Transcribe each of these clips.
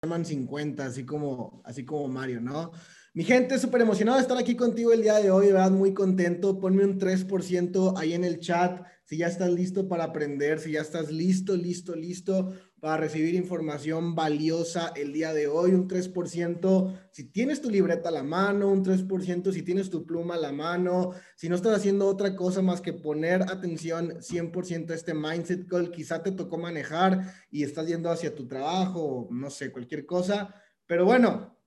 Sherman 50, así como, así como Mario, ¿no? Mi gente, súper emocionado de estar aquí contigo el día de hoy, ¿verdad? Muy contento. Ponme un 3% ahí en el chat si ya estás listo para aprender, si ya estás listo, listo, listo para recibir información valiosa el día de hoy. Un 3% si tienes tu libreta a la mano, un 3% si tienes tu pluma a la mano, si no estás haciendo otra cosa más que poner atención 100% a este mindset call, quizá te tocó manejar y estás yendo hacia tu trabajo, no sé, cualquier cosa. Pero bueno,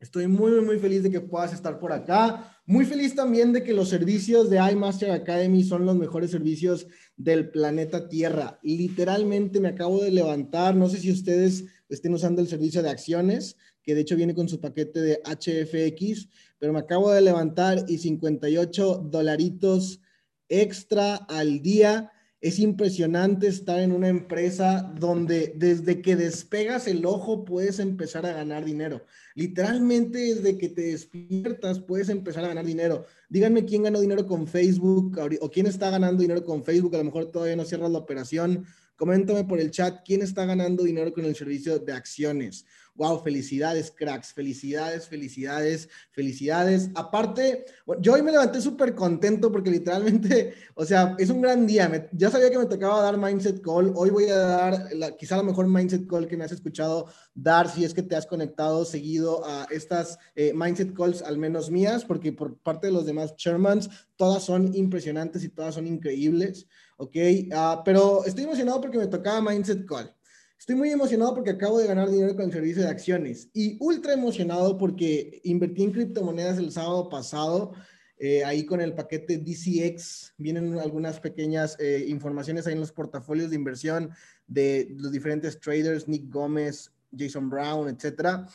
Estoy muy, muy feliz de que puedas estar por acá. Muy feliz también de que los servicios de iMaster Academy son los mejores servicios del planeta Tierra. Literalmente me acabo de levantar. No sé si ustedes estén usando el servicio de acciones, que de hecho viene con su paquete de HFX, pero me acabo de levantar y 58 dolaritos extra al día es impresionante estar en una empresa donde desde que despegas el ojo puedes empezar a ganar dinero. Literalmente desde que te despiertas puedes empezar a ganar dinero. Díganme quién ganó dinero con Facebook o quién está ganando dinero con Facebook. A lo mejor todavía no cierras la operación. Coméntame por el chat quién está ganando dinero con el servicio de acciones. Wow, felicidades, cracks, felicidades, felicidades, felicidades. Aparte, yo hoy me levanté súper contento porque literalmente, o sea, es un gran día. ya sabía que me tocaba dar Mindset Call. Hoy voy a dar quizá la mejor Mindset Call que me has escuchado dar si es que te has conectado seguido a estas eh, Mindset Calls, al menos mías, porque por parte de los demás Chairmans, todas son impresionantes y todas son increíbles. Ok, uh, pero estoy emocionado porque me tocaba Mindset Call. Estoy muy emocionado porque acabo de ganar dinero con el servicio de acciones y ultra emocionado porque invertí en criptomonedas el sábado pasado. Eh, ahí con el paquete DCX vienen algunas pequeñas eh, informaciones ahí en los portafolios de inversión de los diferentes traders, Nick Gómez, Jason Brown, etcétera.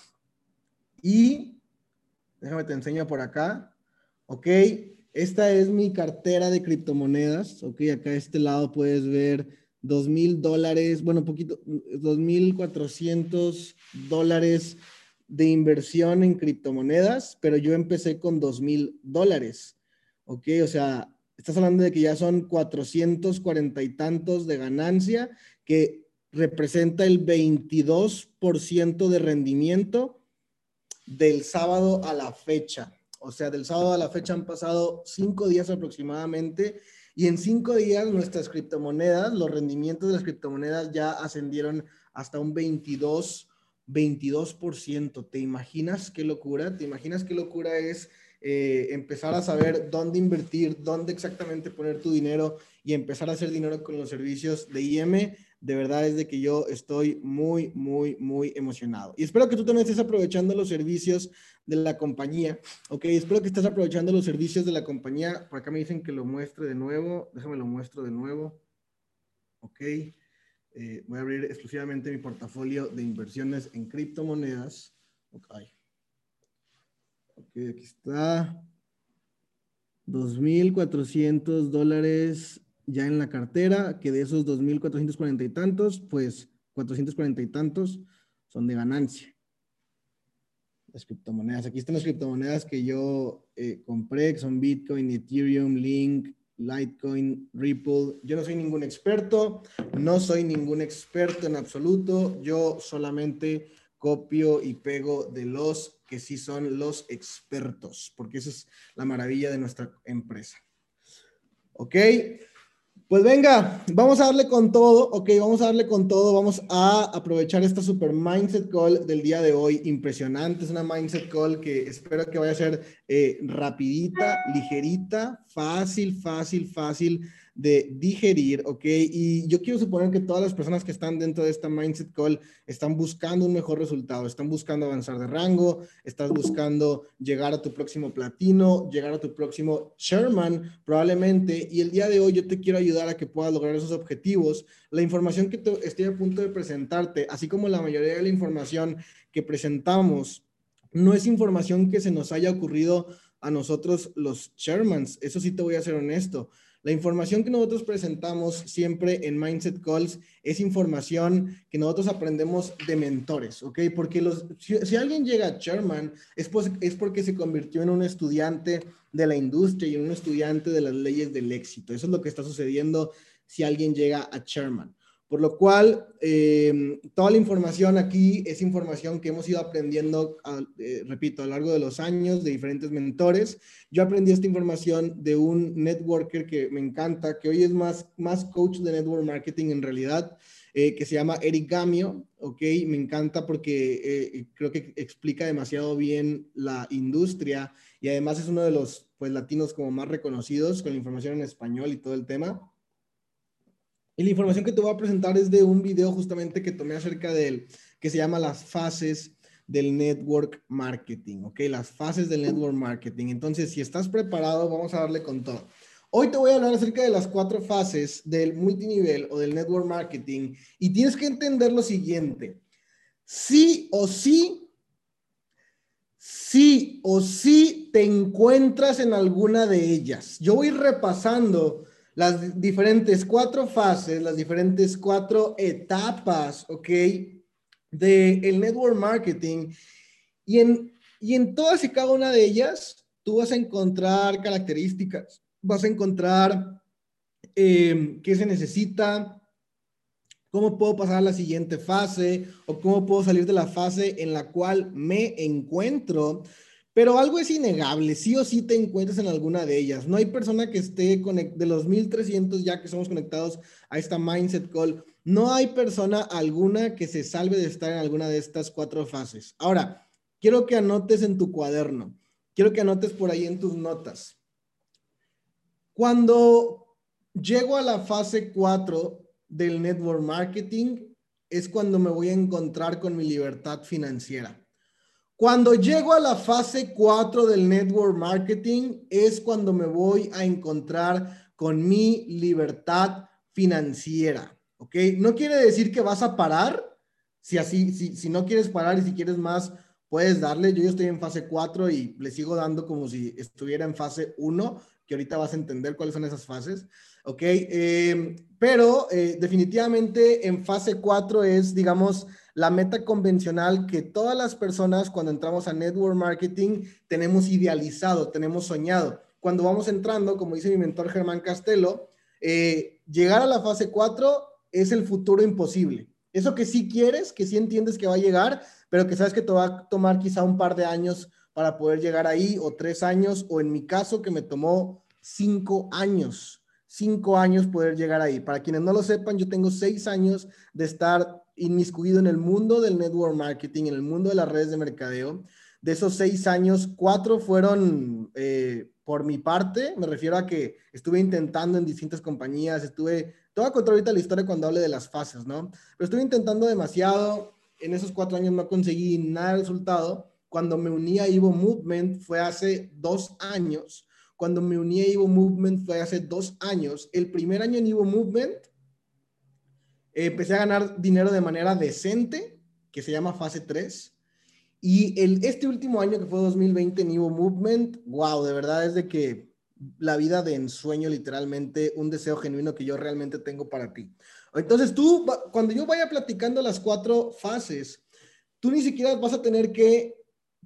Y déjame te enseño por acá. Ok, esta es mi cartera de criptomonedas. Ok, acá a este lado puedes ver dos mil dólares, bueno, poquito, dos mil cuatrocientos dólares de inversión en criptomonedas, pero yo empecé con dos mil dólares. Ok, o sea, estás hablando de que ya son cuatrocientos cuarenta y tantos de ganancia, que representa el 22% de rendimiento del sábado a la fecha. O sea, del sábado a la fecha han pasado cinco días aproximadamente y en cinco días nuestras criptomonedas, los rendimientos de las criptomonedas ya ascendieron hasta un 22, 22%. ¿Te imaginas qué locura? ¿Te imaginas qué locura es eh, empezar a saber dónde invertir, dónde exactamente poner tu dinero y empezar a hacer dinero con los servicios de IM? De verdad es de que yo estoy muy, muy, muy emocionado. Y espero que tú también estés aprovechando los servicios de la compañía. Ok, espero que estés aprovechando los servicios de la compañía. Por acá me dicen que lo muestre de nuevo. Déjame lo muestro de nuevo. Ok. Eh, voy a abrir exclusivamente mi portafolio de inversiones en criptomonedas. Ok. Ok, aquí está. 2.400 dólares ya en la cartera, que de esos 2.440 y tantos, pues 440 y tantos son de ganancia. Las criptomonedas. Aquí están las criptomonedas que yo eh, compré, que son Bitcoin, Ethereum, Link, Litecoin, Ripple. Yo no soy ningún experto, no soy ningún experto en absoluto. Yo solamente copio y pego de los que sí son los expertos, porque esa es la maravilla de nuestra empresa. ¿Ok? Pues venga, vamos a darle con todo, ok, vamos a darle con todo, vamos a aprovechar esta super mindset call del día de hoy, impresionante, es una mindset call que espero que vaya a ser eh, rapidita, ligerita, fácil, fácil, fácil de digerir, ¿ok? Y yo quiero suponer que todas las personas que están dentro de esta Mindset Call están buscando un mejor resultado, están buscando avanzar de rango, estás buscando llegar a tu próximo platino, llegar a tu próximo Sherman, probablemente, y el día de hoy yo te quiero ayudar a que puedas lograr esos objetivos. La información que estoy a punto de presentarte, así como la mayoría de la información que presentamos, no es información que se nos haya ocurrido a nosotros los Shermans, eso sí te voy a ser honesto la información que nosotros presentamos siempre en Mindset Calls es información que nosotros aprendemos de mentores, ¿ok? Porque los, si, alguien llega a Sherman es, pues, es porque se convirtió en un estudiante de la industria y en un estudiante de las leyes del éxito. Eso es lo que está sucediendo si alguien llega a Sherman. Por lo cual, em, toda la información aquí es información que hemos ido aprendiendo, eh, repito, a lo largo de los años de diferentes mentores. Yo aprendí esta información de un networker que me encanta, que hoy es más, más coach de network marketing en realidad, eh, que se llama Eric Gamio, ¿ok? Me encanta porque eh, creo que explica demasiado bien la industria y además es uno de los pues, latinos como más reconocidos con la información en español y todo el tema. Y la información que te voy a presentar es de un video justamente que tomé acerca de él, que se llama las fases del network marketing, ¿ok? Las fases del network marketing. Entonces, si estás preparado, vamos a darle con todo. Hoy te voy a hablar acerca de las cuatro fases del multinivel o del network marketing y tienes que entender lo siguiente. Sí o sí, sí o sí te encuentras en alguna de ellas. Yo voy repasando las diferentes cuatro fases, las diferentes cuatro etapas, ¿ok? De el network marketing. Y en, y en todas y cada una de ellas, tú vas a encontrar características, vas a encontrar eh, qué se necesita, cómo puedo pasar a la siguiente fase o cómo puedo salir de la fase en la cual me encuentro pero algo es innegable, sí o sí te encuentras en alguna de ellas. No hay persona que esté de los 1300 ya que somos conectados a esta Mindset Call, no hay persona alguna que se salve de estar en alguna de estas cuatro fases. Ahora, quiero que anotes en tu cuaderno, quiero que anotes por ahí en tus notas. Cuando llego a la fase 4 del network marketing, es cuando me voy a encontrar con mi libertad financiera. Cuando llego a la fase 4 del network marketing es cuando me voy a encontrar con mi libertad financiera, ¿ok? No quiere decir que vas a parar, si así, si, si no quieres parar y si quieres más, puedes darle. Yo ya estoy en fase 4 y le sigo dando como si estuviera en fase 1, que ahorita vas a entender cuáles son esas fases, ¿ok? Eh, pero eh, definitivamente en fase 4 es, digamos, la meta convencional que todas las personas cuando entramos a network marketing tenemos idealizado, tenemos soñado. Cuando vamos entrando, como dice mi mentor Germán Castelo, eh, llegar a la fase 4 es el futuro imposible. Eso que sí quieres, que sí entiendes que va a llegar, pero que sabes que te va a tomar quizá un par de años para poder llegar ahí, o tres años, o en mi caso que me tomó cinco años, cinco años poder llegar ahí. Para quienes no lo sepan, yo tengo seis años de estar inmiscuido en el mundo del network marketing, en el mundo de las redes de mercadeo. De esos seis años, cuatro fueron eh, por mi parte, me refiero a que estuve intentando en distintas compañías, estuve, te voy a contar ahorita la historia cuando hable de las fases, ¿no? Pero estuve intentando demasiado, en esos cuatro años no conseguí nada de resultado. Cuando me uní a Evo Movement fue hace dos años. Cuando me uní a Evo Movement fue hace dos años. El primer año en Evo Movement empecé a ganar dinero de manera decente, que se llama fase 3. Y el, este último año, que fue 2020 en Evo Movement, wow, de verdad es de que la vida de ensueño, literalmente, un deseo genuino que yo realmente tengo para ti. Entonces tú, cuando yo vaya platicando las cuatro fases, tú ni siquiera vas a tener que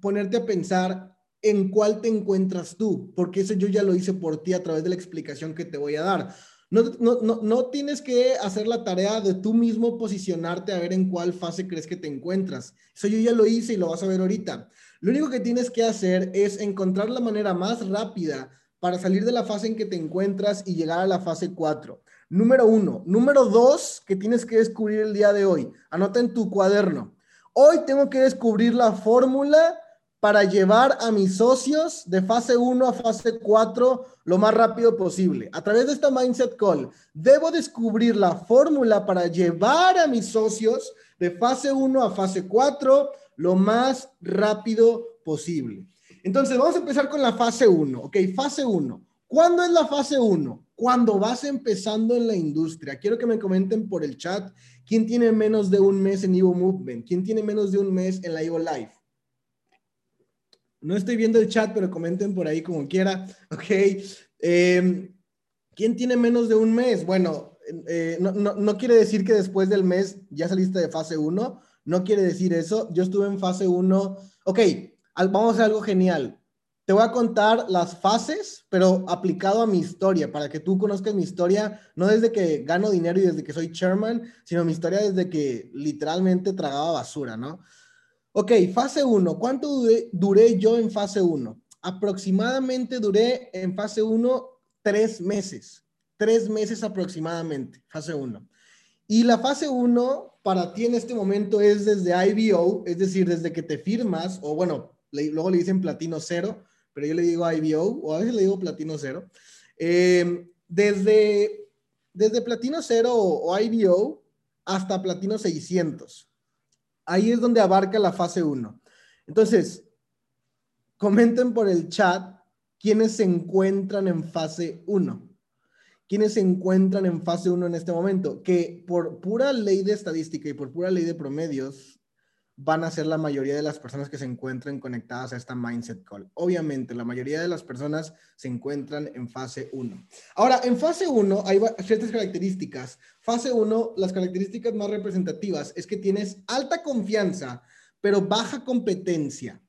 ponerte a pensar en cuál te encuentras tú, porque eso yo ya lo hice por ti a través de la explicación que te voy a dar. No, no, no, no, tienes que hacer la tarea de tú mismo posicionarte a ver en cuál fase crees que te encuentras. Eso yo ya lo hice y lo vas a ver ahorita. Lo único que tienes que hacer es encontrar la manera más rápida para salir de la fase en que te encuentras y llegar a la fase 4. Número uno. Número dos, que tienes que descubrir el día de hoy. Anota en tu cuaderno. Hoy tengo que descubrir la fórmula para llevar a mis socios de fase 1 a fase 4 lo más rápido posible. A través de esta Mindset Call, debo descubrir la fórmula para llevar a mis socios de fase 1 a fase 4 lo más rápido posible. Entonces, vamos a empezar con la fase 1. Ok, fase 1. ¿Cuándo es la fase 1? Cuando vas empezando en la industria. Quiero que me comenten por el chat quién tiene menos de un mes en Evo Movement, quién tiene menos de un mes en la Evo Life. No estoy viendo el chat, pero comenten por ahí como quiera. Ok. Em, ¿Quién tiene menos de un mes? Bueno, eh, no, quiere decir que después del mes ya saliste de fase 1. No quiere decir eso. Yo estuve en fase 1. Ok, vamos a hacer algo genial. te voy a contar las fases, pero aplicado a mi historia, para que tú conozcas mi historia, no desde que gano dinero y desde que soy chairman, sino mi historia desde que literalmente tragaba basura, ¿no? Ok, fase 1. ¿Cuánto duré, yo en fase 1? Aproximadamente duré en fase 1 tres meses. Tres meses aproximadamente, fase 1. Y la fase 1 para ti en este momento es desde IBO, es decir, desde que te firmas, o bueno, luego le dicen platino cero, pero yo le digo IBO, o a veces le digo platino cero. Eh, desde, desde platino cero o IBO hasta platino 600. Ahí es donde abarca la fase 1. Entonces, comenten por el chat quiénes se encuentran en fase 1. ¿Quiénes se encuentran en fase 1 en este momento? Que por pura ley de estadística y por pura ley de promedios, van a ser la mayoría de las personas que se encuentren conectadas a esta Mindset Call. Obviamente, la mayoría de las personas se encuentran en fase 1. Ahora, en fase 1 hay ciertas características. Fase 1, las características más representativas es que tienes alta confianza, pero baja competencia.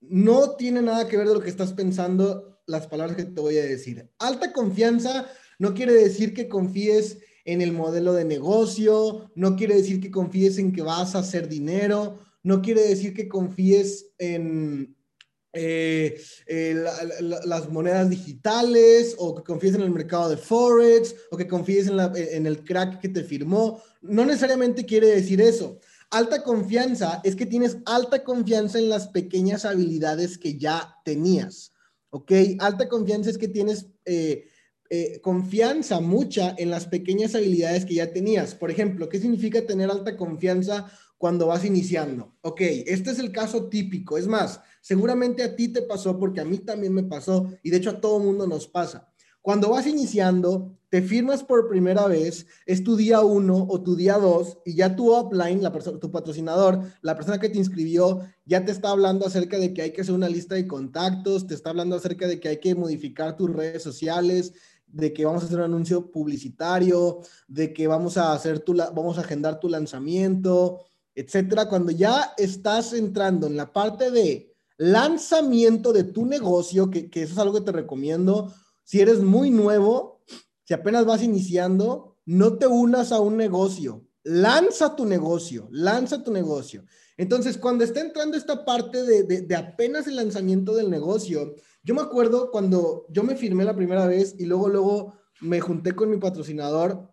No tiene nada que ver de lo que estás pensando las palabras que te voy a decir. Alta confianza no quiere decir que confíes en el modelo de negocio, no quiere decir que confíes en que vas a hacer dinero, no quiere decir que confíes en eh, eh, las monedas digitales o que confíes en el mercado de Forex o que confíes en, el crack que te firmó. No necesariamente quiere decir eso. Alta confianza es que tienes alta confianza en las pequeñas habilidades que ya tenías. ¿Ok? Alta confianza es que tienes... Eh, eh, confianza mucha en las pequeñas habilidades que ya tenías. Por ejemplo, ¿qué significa tener alta confianza cuando vas iniciando? Ok, este es el caso típico. Es más, seguramente a ti te pasó porque a mí también me pasó y de hecho a todo mundo nos pasa. Cuando vas iniciando, te firmas por primera vez, es tu día uno o tu día dos y ya tu upline, la tu patrocinador, la persona que te inscribió, ya te está hablando acerca de que hay que hacer una lista de contactos, te está hablando acerca de que hay que modificar tus redes sociales, de que vamos a hacer un anuncio publicitario, de que vamos a hacer tu, vamos a agendar tu lanzamiento, etcétera. Cuando ya estás entrando en la parte de lanzamiento de tu negocio, que, eso es algo que te recomiendo, si eres muy nuevo, si apenas vas iniciando, no te unas a un negocio, lanza tu negocio, lanza tu negocio. Entonces, cuando está entrando esta parte de, de apenas el lanzamiento del negocio, yo me acuerdo cuando yo me firmé la primera vez y luego, luego me junté con mi patrocinador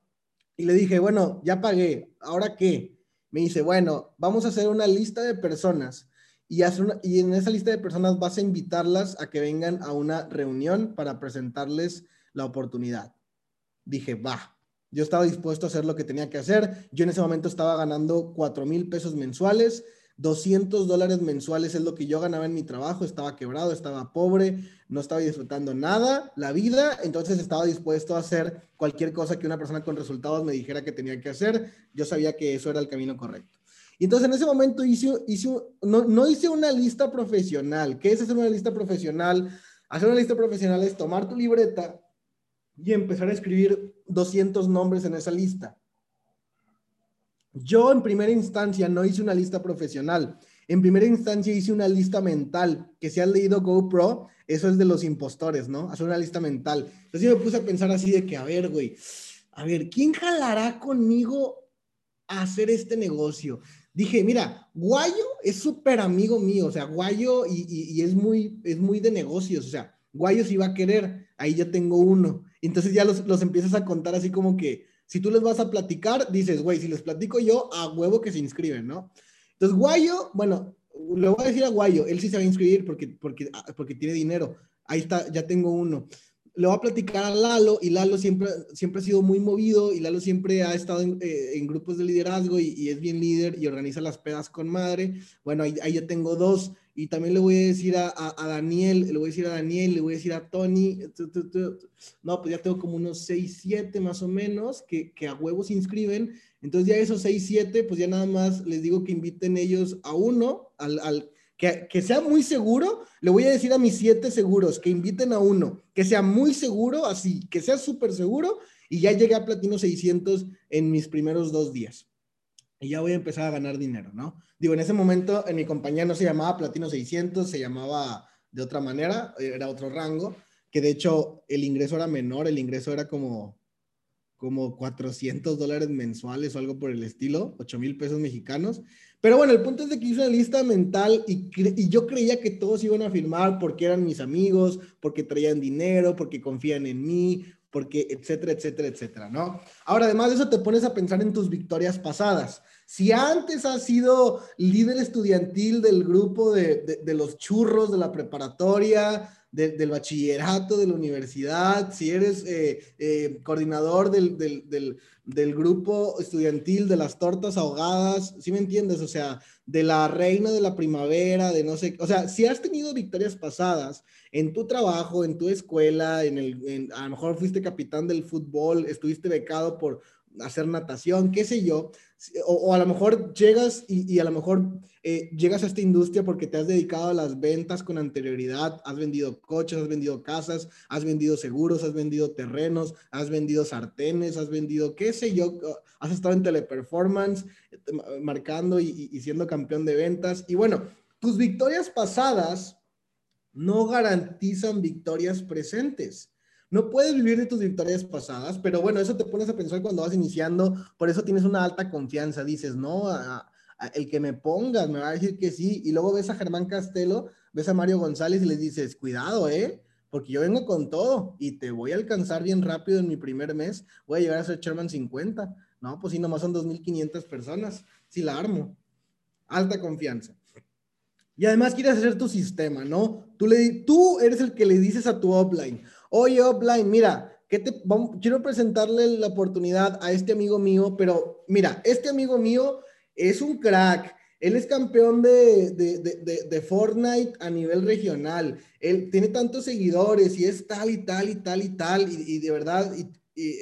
y le dije, bueno, ya pagué, ¿ahora qué? Me dice, bueno, vamos a hacer una lista de personas y, hacer y en esa lista de personas vas a invitarlas a que vengan a una reunión para presentarles la oportunidad. Dije, va, yo estaba dispuesto a hacer lo que tenía que hacer. Yo en ese momento estaba ganando cuatro mil pesos mensuales 200 dólares mensuales es lo que yo ganaba en mi trabajo, estaba quebrado, estaba pobre, no estaba disfrutando nada, la vida, entonces estaba dispuesto a hacer cualquier cosa que una persona con resultados me dijera que tenía que hacer, yo sabía que eso era el camino correcto. Y entonces en ese momento hice, hice no, no hice una lista profesional. ¿Qué es hacer una lista profesional? Hacer una lista profesional es tomar tu libreta y empezar a escribir 200 nombres en esa lista. Yo en primera instancia no hice una lista profesional. En primera instancia hice una lista mental, que si has leído GoPro, eso es de los impostores, ¿no? Hacer una lista mental. Entonces yo me puse a pensar así de que, a ver, güey, a ver, ¿quién jalará conmigo a hacer este negocio? Dije, mira, Guayo es súper amigo mío, o sea, Guayo y, es, muy, es muy de negocios, o sea, Guayo sí va a querer, ahí ya tengo uno. Entonces ya los, los empiezas a contar así como que, si tú les vas a platicar, dices, güey, si les platico yo, a huevo que se inscriben, ¿no? Entonces, Guayo, bueno, le voy a decir a Guayo, él sí se va a inscribir porque, porque, ah, porque tiene dinero. Ahí está, ya tengo uno. Le voy a platicar a Lalo y Lalo siempre, siempre ha sido muy movido y Lalo siempre ha estado en, eh, grupos de liderazgo y, es bien líder y organiza las pedas con madre. Bueno, ahí, ya tengo dos. Y también le voy a decir a, Daniel, le voy a decir a Daniel, le voy a decir a Tony, no, pues ya tengo como unos 6, 7 más o menos que, que a huevos se inscriben. Entonces ya esos 6, 7, pues ya nada más les digo que inviten ellos a uno, al que, sea muy seguro, le voy a decir a mis 7 seguros que inviten a uno, que sea muy seguro, así, que sea súper seguro y ya llegué a Platino 600 en mis primeros dos días y ya voy a empezar a ganar dinero, ¿no? Digo, en ese momento en mi compañía no se llamaba Platino 600, se llamaba de otra manera, era otro rango, que de hecho el ingreso era menor, el ingreso era como, como 400 dólares mensuales o algo por el estilo, 8 mil pesos mexicanos. Pero bueno, el punto es de que hice una lista mental y, y, yo creía que todos iban a firmar porque eran mis amigos, porque traían dinero, porque confían en mí, porque etcétera, etcétera, etcétera, ¿no? Ahora, además de eso, te pones a pensar en tus victorias pasadas. Si antes has sido líder estudiantil del grupo de, de, los churros de la preparatoria, del bachillerato, de la universidad, si eres eh, eh, coordinador del, del, del, grupo estudiantil de las tortas ahogadas, ¿sí me entiendes? O sea, de la reina de la primavera, de no sé, o sea, si has tenido victorias pasadas en tu trabajo, en tu escuela, en el, a lo mejor fuiste capitán del fútbol, estuviste becado por hacer natación, qué sé yo, o, a lo mejor llegas y, a lo mejor eh, llegas a esta industria porque te has dedicado a las ventas con anterioridad, has vendido coches, has vendido casas, has vendido seguros, has vendido terrenos, has vendido sartenes, has vendido, qué sé yo, has estado en teleperformance, eh, marcando y, y siendo campeón de ventas. Y bueno, tus victorias pasadas no garantizan victorias presentes. No puedes vivir de tus victorias pasadas, pero bueno, eso te pones a pensar cuando vas iniciando, por eso tienes una alta confianza, dices, no, el que me pongas me va a decir que sí, y luego ves a Germán Castelo, ves a Mario González y les dices, cuidado, ¿eh? Porque yo vengo con todo y te voy a alcanzar bien rápido en mi primer mes, voy a llegar a ser Chairman 50. No, pues sí, nomás son 2.500 personas, sí la armo. Alta confianza. Y además quieres hacer tu sistema, ¿no? Tú, le, tú eres el que le dices a tu offline, oye offline, mira, quiero presentarle la oportunidad a este amigo mío, pero mira, este amigo mío es un crack. Él es campeón de, de, de, Fortnite a nivel regional. Él tiene tantos seguidores y es tal y tal y tal y tal. Y, de verdad,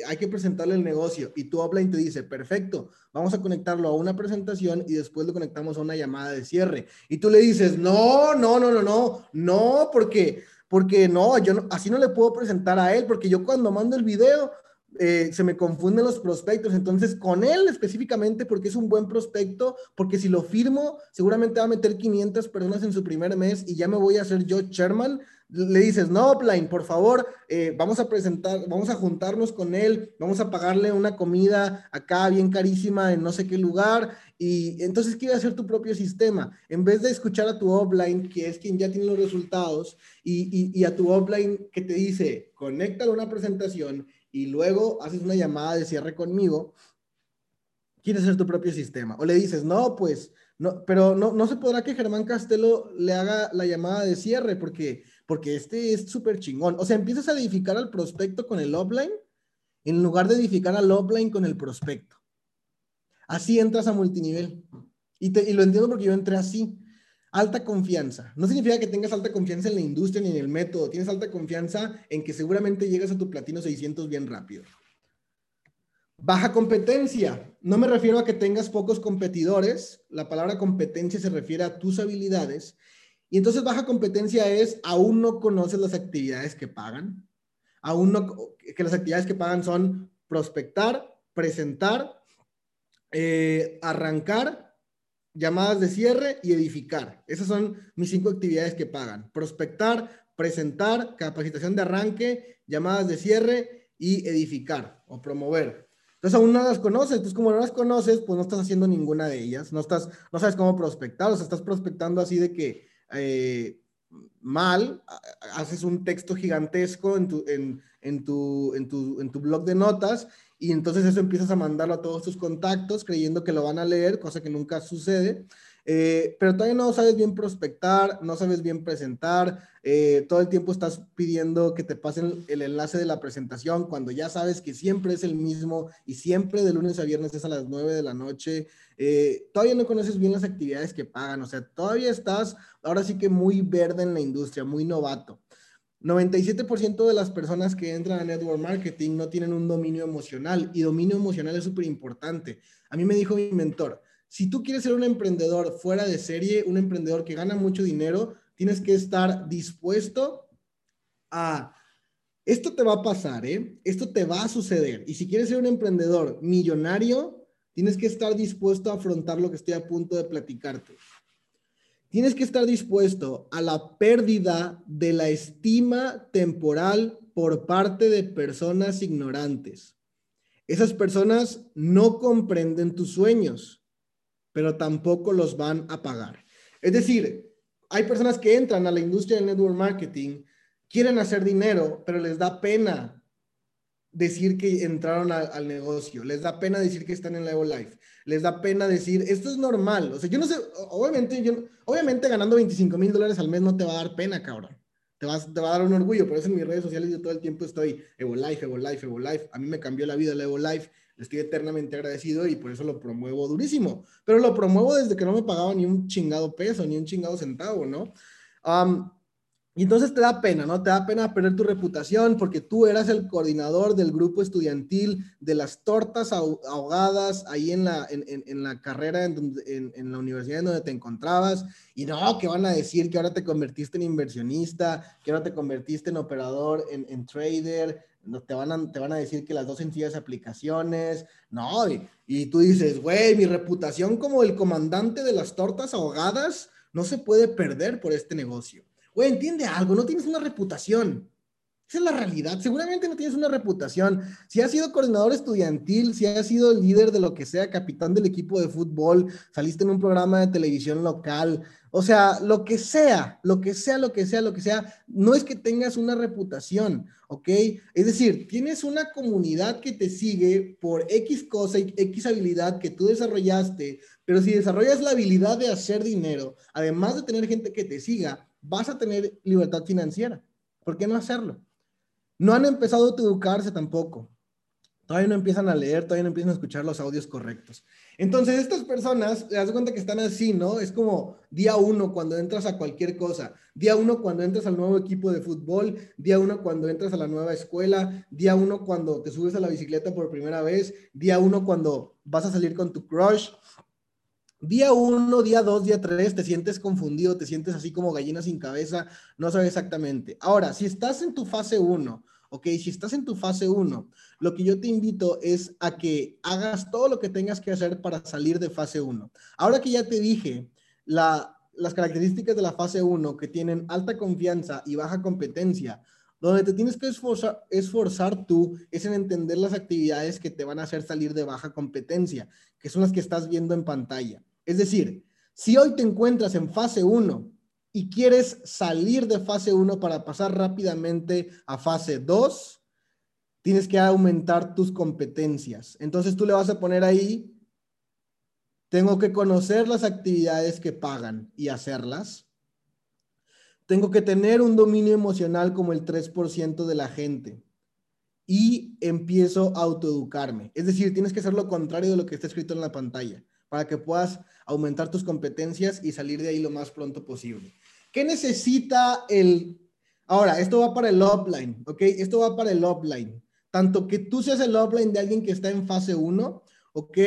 hay que presentarle el negocio y tu offline te dice, perfecto, vamos a conectarlo a una presentación y después lo conectamos a una llamada de cierre. Y tú le dices, no, no, no, no, no, no, porque, porque no, yo así no le puedo presentar a él, porque yo cuando mando el video eh, se me confunden los prospectos. Entonces, con él específicamente, porque es un buen prospecto, porque si lo firmo, seguramente va a meter 500 personas en su primer mes y ya me voy a hacer yo chairman le dices, no, Plain, por favor, eh, vamos a presentar, vamos a juntarnos con él, vamos a pagarle una comida acá bien carísima en no sé qué lugar, y entonces quiere hacer tu propio sistema. En vez de escuchar a tu offline, que es quien ya tiene los resultados, y, y, a tu offline que te dice, conéctalo a una presentación y luego haces una llamada de cierre conmigo, quieres hacer tu propio sistema. O le dices, no, pues, no, pero no, no se podrá que Germán Castelo le haga la llamada de cierre porque porque este es súper chingón. O sea, empiezas a edificar al prospecto con el offline en lugar de edificar al offline con el prospecto. Así entras a multinivel. Y, y lo entiendo porque yo entré así. Alta confianza. No significa que tengas alta confianza en la industria ni en el método. Tienes alta confianza en que seguramente llegas a tu platino 600 bien rápido. Baja competencia. No me refiero a que tengas pocos competidores. La palabra competencia se refiere a tus habilidades y entonces baja competencia es, aún no conoces las actividades que pagan, aún no, que las actividades que pagan son prospectar, presentar, eh, arrancar, llamadas de cierre y edificar. Esas son mis cinco actividades que pagan. Prospectar, presentar, capacitación de arranque, llamadas de cierre y edificar o promover. Entonces aún no las conoces, entonces como no las conoces, pues no estás haciendo ninguna de ellas, no estás, no sabes cómo prospectar, o sea, estás prospectando así de que eh, mal, haces un texto gigantesco en tu, en, en, tu, en, tu, en tu blog de notas y entonces eso empiezas a mandarlo a todos tus contactos creyendo que lo van a leer, cosa que nunca sucede. Eh, pero todavía no sabes bien prospectar, no sabes bien presentar, eh, todo el tiempo estás pidiendo que te pasen el enlace de la presentación cuando ya sabes que siempre es el mismo y siempre de lunes a viernes es a las 9 de la noche. Eh, todavía no conoces bien las actividades que pagan, o sea, todavía estás ahora sí que muy verde en la industria, muy novato. 97% de las personas que entran a network marketing no tienen un dominio emocional y dominio emocional es súper importante. A mí me dijo mi mentor, si tú quieres ser un emprendedor fuera de serie, un emprendedor que gana mucho dinero, tienes que estar dispuesto a... Esto te va a pasar, ¿eh? Esto te va a suceder. Y si quieres ser un emprendedor millonario, tienes que estar dispuesto a afrontar lo que estoy a punto de platicarte. tienes que estar dispuesto a la pérdida de la estima temporal por parte de personas ignorantes. Esas personas no comprenden tus sueños, pero tampoco los van a pagar. Es decir, hay personas que entran a la industria del network marketing, quieren hacer dinero, pero les da pena decir que entraron al negocio, les da pena decir que están en Level Life, les da pena decir, esto es normal. O sea, yo no sé, obviamente, obviamente ganando 25 mil dólares al mes no te va a dar pena, cabrón. Te, vas, te va a dar un orgullo, por eso en mis redes sociales yo todo el tiempo estoy Evo Life, Evo Life, Evo Life. A mí me cambió la vida el Evo Life, estoy eternamente agradecido y por eso lo promuevo durísimo. Pero lo promuevo desde que no me pagaba ni un chingado peso, ni un chingado centavo, ¿no? Y entonces te da pena, ¿no? Te da pena perder tu reputación porque tú eras el coordinador del grupo estudiantil de las tortas ahogadas ahí en la, en, la carrera, en, en, la universidad en donde te encontrabas. Y no, que van a decir que ahora te convertiste en inversionista, que ahora te convertiste en operador, en, trader. Te, van a, te van a decir que las dos sencillas aplicaciones. No, y, y tú dices, güey, mi reputación como el comandante de las tortas ahogadas no se puede perder por este negocio. Güey, entiende algo, no tienes una reputación. Esa es la realidad. Seguramente no tienes una reputación. Si has sido coordinador estudiantil, si has sido líder de lo que sea, capitán del equipo de fútbol, saliste en un programa de televisión local, o sea, lo que sea, lo que sea, lo que sea, lo que sea, no es que tengas una reputación, ¿ok? Es decir, tienes una comunidad que te sigue por X cosa y X habilidad que tú desarrollaste, pero si desarrollas la habilidad de hacer dinero, además de tener gente que te siga, vas a tener libertad financiera. ¿Por qué no hacerlo? No han empezado a educarse tampoco. Todavía no empiezan a leer, todavía no empiezan a escuchar los audios correctos. Entonces, estas personas, te das cuenta que están así, ¿no? Es como día uno cuando entras a cualquier cosa, día uno cuando entras al nuevo equipo de fútbol, día uno cuando entras a la nueva escuela, día uno cuando te subes a la bicicleta por primera vez, día uno cuando vas a salir con tu crush, Día uno, día dos, día tres, te sientes confundido, te sientes así como gallina sin cabeza, no sabes exactamente. Ahora, si estás en tu fase uno, ok, si estás en tu fase uno, lo que yo te invito es a que hagas todo lo que tengas que hacer para salir de fase uno. Ahora que ya te dije la, las características de la fase uno, que tienen alta confianza y baja competencia, donde te tienes que esforzar, esforzar tú es en entender las actividades que te van a hacer salir de baja competencia, que son las que estás viendo en pantalla. Es decir, si hoy te encuentras en fase 1 y quieres salir de fase 1 para pasar rápidamente a fase 2, tienes que aumentar tus competencias. Entonces tú le vas a poner ahí, tengo que conocer las actividades que pagan y hacerlas. Tengo que tener un dominio emocional como el 3% de la gente. Y empiezo a autoeducarme. Es decir, tienes que hacer lo contrario de lo que está escrito en la pantalla para que puedas aumentar tus competencias y salir de ahí lo más pronto posible. ¿Qué necesita el... Ahora, esto va para el offline, ¿ok? Esto va para el offline. Tanto que tú seas el offline de alguien que está en fase 1, ¿ok?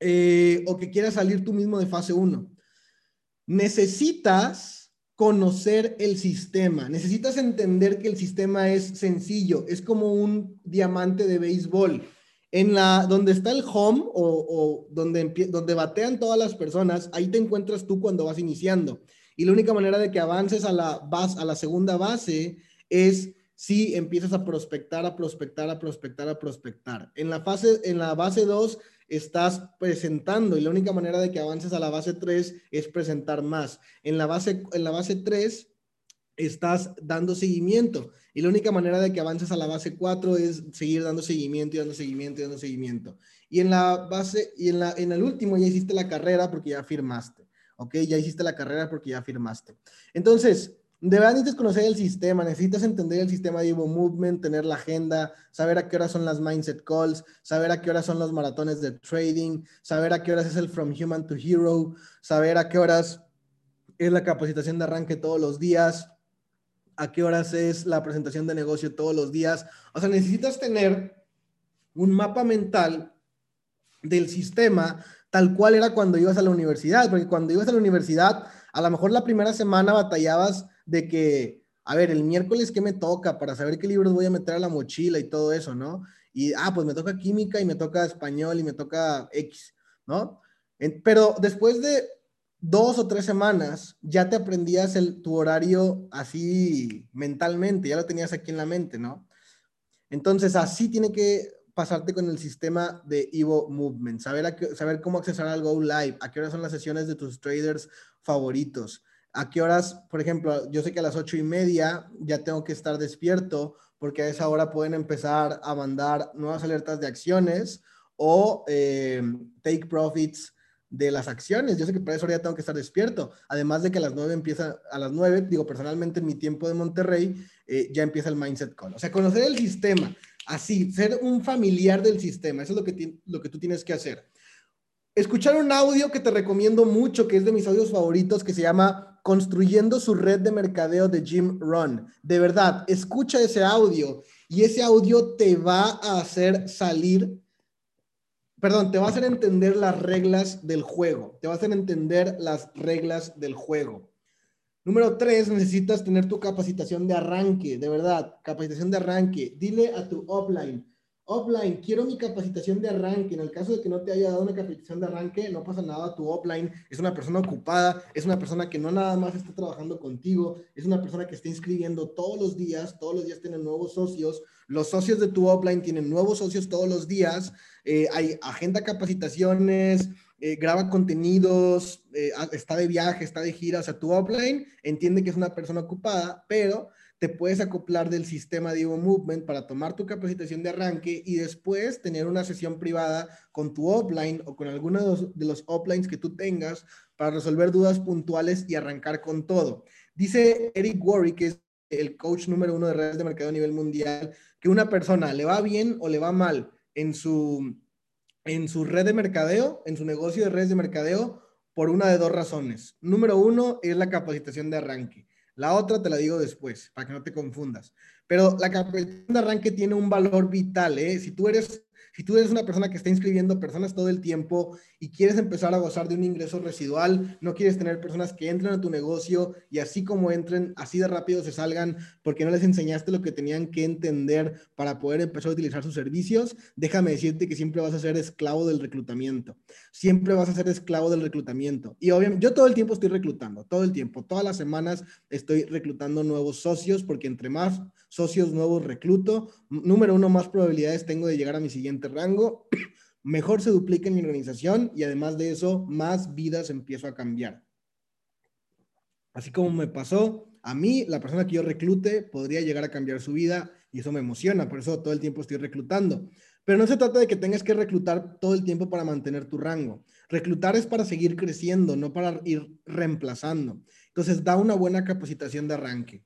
Eh, o que quieras salir tú mismo de fase 1. Necesitas conocer el sistema. Necesitas entender que el sistema es sencillo. Es como un diamante de béisbol en la, donde está el home o, donde, donde batean todas las personas, ahí te encuentras tú cuando vas iniciando. Y la única manera de que avances a la, base, a la segunda base es si empiezas a prospectar, a prospectar, a prospectar, a prospectar. En la, fase, en la base 2 estás presentando y la única manera de que avances a la base 3 es presentar más. En la base, en la base 3 estás dando seguimiento. Y la única manera de que avances a la base 4 es seguir dando seguimiento y dando seguimiento y dando seguimiento. Y en la base, y en, la, en el último ya hiciste la carrera porque ya firmaste. ¿Ok? Ya hiciste la carrera porque ya firmaste. Entonces, de verdad necesitas conocer el sistema, necesitas entender el sistema de Evo Movement, tener la agenda, saber a qué hora son las mindset calls, saber a qué hora son los maratones de trading, saber a qué horas es el From Human to Hero, saber a qué horas es la capacitación de arranque todos los días, a qué horas es la presentación de negocio todos los días. O sea, necesitas tener un mapa mental del sistema tal cual era cuando ibas a la universidad, porque cuando ibas a la universidad, a lo mejor la primera semana batallabas de que, a ver, el miércoles qué me toca para saber qué libros voy a meter a la mochila y todo eso, ¿no? Y, ah, pues me toca química y me toca español y me toca X, ¿no? pero después de dos o tres semanas ya te aprendías el, tu horario así mentalmente, ya lo tenías aquí en la mente, ¿no? Entonces, así tiene que pasarte con el sistema de Evo Movement, saber, saber cómo accesar al Go Live, a qué horas son las sesiones de tus traders favoritos, a qué horas, por ejemplo, yo sé que a las ocho y media ya tengo que estar despierto porque a esa hora pueden empezar a mandar nuevas alertas de acciones o eh, take profits de las acciones. Yo sé que para eso ya tengo que estar despierto. Además de que a las nueve empieza, a las nueve, digo, personalmente en mi tiempo de Monterrey, eh, ya empieza el Mindset Call. O sea, conocer el sistema, así, ser un familiar del sistema, eso es lo que, lo que tú tienes que hacer. Escuchar un audio que te recomiendo mucho, que es de mis audios favoritos, que se llama Construyendo su red de mercadeo de Jim Ron. De verdad, escucha ese audio y ese audio te va a hacer salir perdón, te va a hacer entender las reglas del juego. Te va a hacer entender las reglas del juego. Número tres, necesitas tener tu capacitación de arranque, de verdad, capacitación de arranque. Dile a tu offline, offline, quiero mi capacitación de arranque. En el caso de que no te haya dado una capacitación de arranque, no pasa nada, tu offline es una persona ocupada, es una persona que no nada más está trabajando contigo, es una persona que está inscribiendo todos los días, todos los días tienen nuevos socios, los socios de tu offline tienen nuevos socios todos los días, eh, hay agenda capacitaciones, eh, graba contenidos, eh, está de viaje, está de gira, o sea, tu offline entiende que es una persona ocupada, pero te puedes acoplar del sistema de Evo Movement para tomar tu capacitación de arranque y después tener una sesión privada con tu offline o con alguno de los, de los offlines que tú tengas para resolver dudas puntuales y arrancar con todo. Dice Eric Worry, que es el coach número uno de redes de mercado a nivel mundial, que una persona le va bien o le va mal en su, en su red de mercadeo, en su negocio de redes de mercadeo, por una de dos razones. Número uno es la capacitación de arranque. La otra te la digo después, para que no te confundas. Pero la capacitación de arranque tiene un valor vital. ¿eh? Si tú eres si tú eres una persona que está inscribiendo personas todo el tiempo y quieres empezar a gozar de un ingreso residual, no quieres tener personas que entren a tu negocio y así como entren, así de rápido se salgan porque no les enseñaste lo que tenían que entender para poder empezar a utilizar sus servicios, déjame decirte que siempre vas a ser esclavo del reclutamiento. Siempre vas a ser esclavo del reclutamiento. Y obviamente, yo todo el tiempo estoy reclutando, todo el tiempo, todas las semanas estoy reclutando nuevos socios porque entre más socios nuevos recluto, número uno, más probabilidades tengo de llegar a mi siguiente rango, mejor se duplica en mi organización y además de eso, más vidas empiezo a cambiar. Así como me pasó a mí, la persona que yo reclute podría llegar a cambiar su vida y eso me emociona, por eso todo el tiempo estoy reclutando. Pero no se trata de que tengas que reclutar todo el tiempo para mantener tu rango. Reclutar es para seguir creciendo, no para ir reemplazando. Entonces, da una buena capacitación de arranque.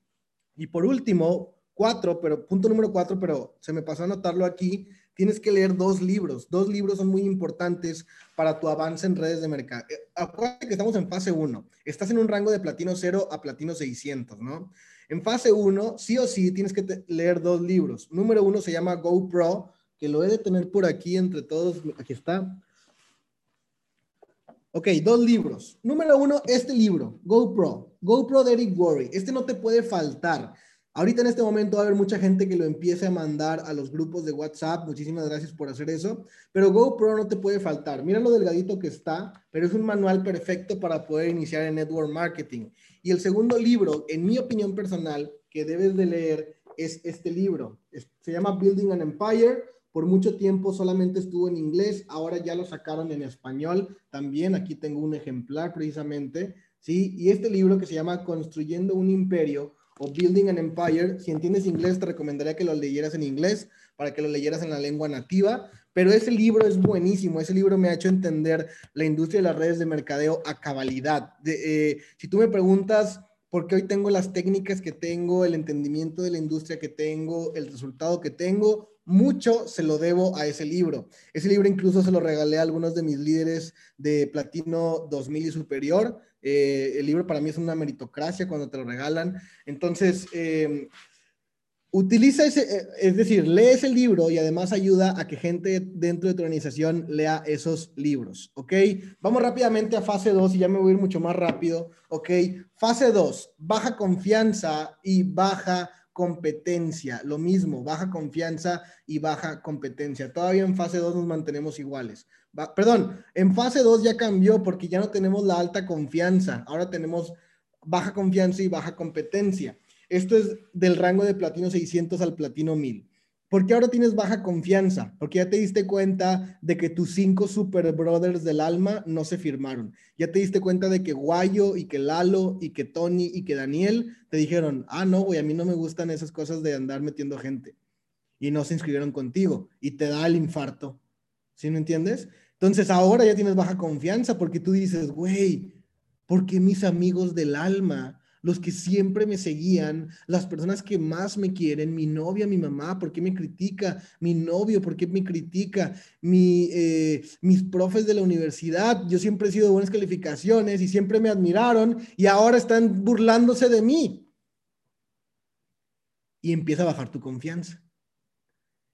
Y por último, cuatro, pero punto número cuatro, pero se me pasó a anotarlo aquí, tienes que leer dos libros. Dos libros son muy importantes para tu avance en redes de mercado. Eh, acuérdate que estamos en fase 1. Estás en un rango de platino 0 a platino 600, ¿no? En fase 1, sí o sí, tienes que leer dos libros. Número uno se llama GoPro, que lo he de tener por aquí entre todos. Aquí está. Ok, dos libros. Número uno, este libro, GoPro. GoPro de Eric Worry. Este no te puede faltar. Ahorita en este momento va a haber mucha gente que lo empiece a mandar a los grupos de WhatsApp. Muchísimas gracias por hacer eso. Pero GoPro no te puede faltar. Mira lo delgadito que está, pero es un manual perfecto para poder iniciar en network marketing. Y el segundo libro, en mi opinión personal, que debes de leer es este libro. se llama Building an Empire. Por mucho tiempo solamente estuvo en inglés, ahora ya lo sacaron en español también. Aquí tengo un ejemplar precisamente, ¿sí? Y este libro que se llama Construyendo un Imperio Building an Empire. Si entiendes inglés, te recomendaría que lo leyeras en inglés para que lo leyeras en la lengua nativa. Pero ese libro es buenísimo. Ese libro me ha hecho entender la industria de las redes de mercadeo a cabalidad. Eh, si tú me preguntas por qué hoy tengo las técnicas que tengo, el entendimiento de la industria que tengo, el resultado que tengo, mucho se lo debo a ese libro. Ese libro incluso se lo regalé a algunos de mis líderes de Platino 2000 y superior. Eh, el libro para mí es una meritocracia cuando te lo regalan. Entonces, em, utiliza ese, eh, es decir, lee ese libro y además ayuda a que gente dentro de tu organización lea esos libros, ¿ok? Vamos rápidamente a fase 2 y ya me voy a ir mucho más rápido, ¿ok? Fase 2, baja confianza y baja competencia, lo mismo, baja confianza y baja competencia. Todavía en fase 2 nos mantenemos iguales. Perdón, en fase 2 ya cambió porque ya no tenemos la alta confianza, ahora tenemos baja confianza y baja competencia. Esto es del rango de platino 600 al platino 1000. ¿Por qué ahora tienes baja confianza? Porque ya te diste cuenta de que tus cinco super brothers del alma no se firmaron. Ya te diste cuenta de que Guayo y que Lalo y que Tony y que Daniel te dijeron, ah, no, güey, a mí no me gustan esas cosas de andar metiendo gente. Y no se inscribieron contigo y te da el infarto. ¿Sí me entiendes? Entonces ahora ya tienes baja confianza porque tú dices, güey, ¿por qué mis amigos del alma los que siempre me seguían, las personas que más me quieren, mi novia, mi mamá, ¿por qué me critica? Mi novio, ¿por qué me critica? Eh, mis profes de la universidad, yo siempre he sido de buenas calificaciones y siempre me admiraron y ahora están burlándose de mí. Y empieza a bajar tu confianza.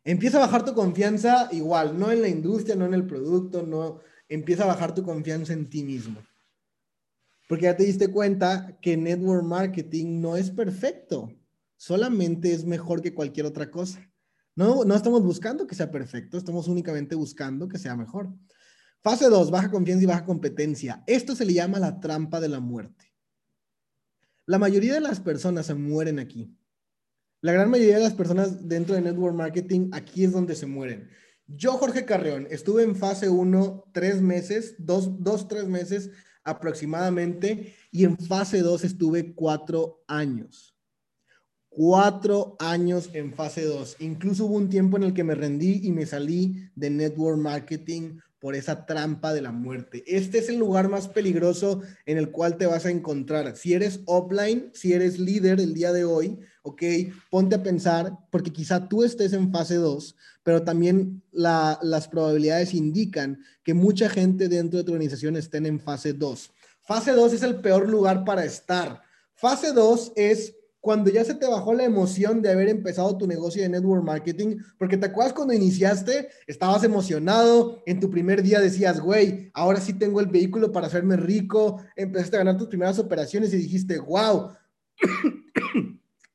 Empieza a bajar tu confianza igual, no en la industria, no en el producto, no, empieza a bajar tu confianza en ti mismo. Porque ya te diste cuenta que network marketing no es perfecto, solamente es mejor que cualquier otra cosa. No, no estamos buscando que sea perfecto, estamos únicamente buscando que sea mejor. Fase 2, baja confianza y baja competencia. Esto se le llama la trampa de la muerte. La mayoría de las personas se mueren aquí. La gran mayoría de las personas dentro de network marketing, aquí es donde se mueren. Yo, Jorge Carreón, estuve en fase 1 tres meses, dos, dos, tres meses aproximadamente y en fase 2 estuve cuatro años. Cuatro años en fase 2. Incluso hubo un tiempo en el que me rendí y me salí de network marketing por esa trampa de la muerte. Este es el lugar más peligroso en el cual te vas a encontrar. Si eres offline, si eres líder el día de hoy, ok, ponte a pensar, porque quizá tú estés en fase 2, pero también las probabilidades indican que mucha gente dentro de tu organización estén en fase 2. Fase 2 es el peor lugar para estar. Fase 2 es cuando ya se te bajó la emoción de haber empezado tu negocio de network marketing, porque te acuerdas cuando iniciaste, estabas emocionado, en tu primer día decías, güey, ahora sí tengo el vehículo para hacerme rico, empezaste a ganar tus primeras operaciones y dijiste, wow,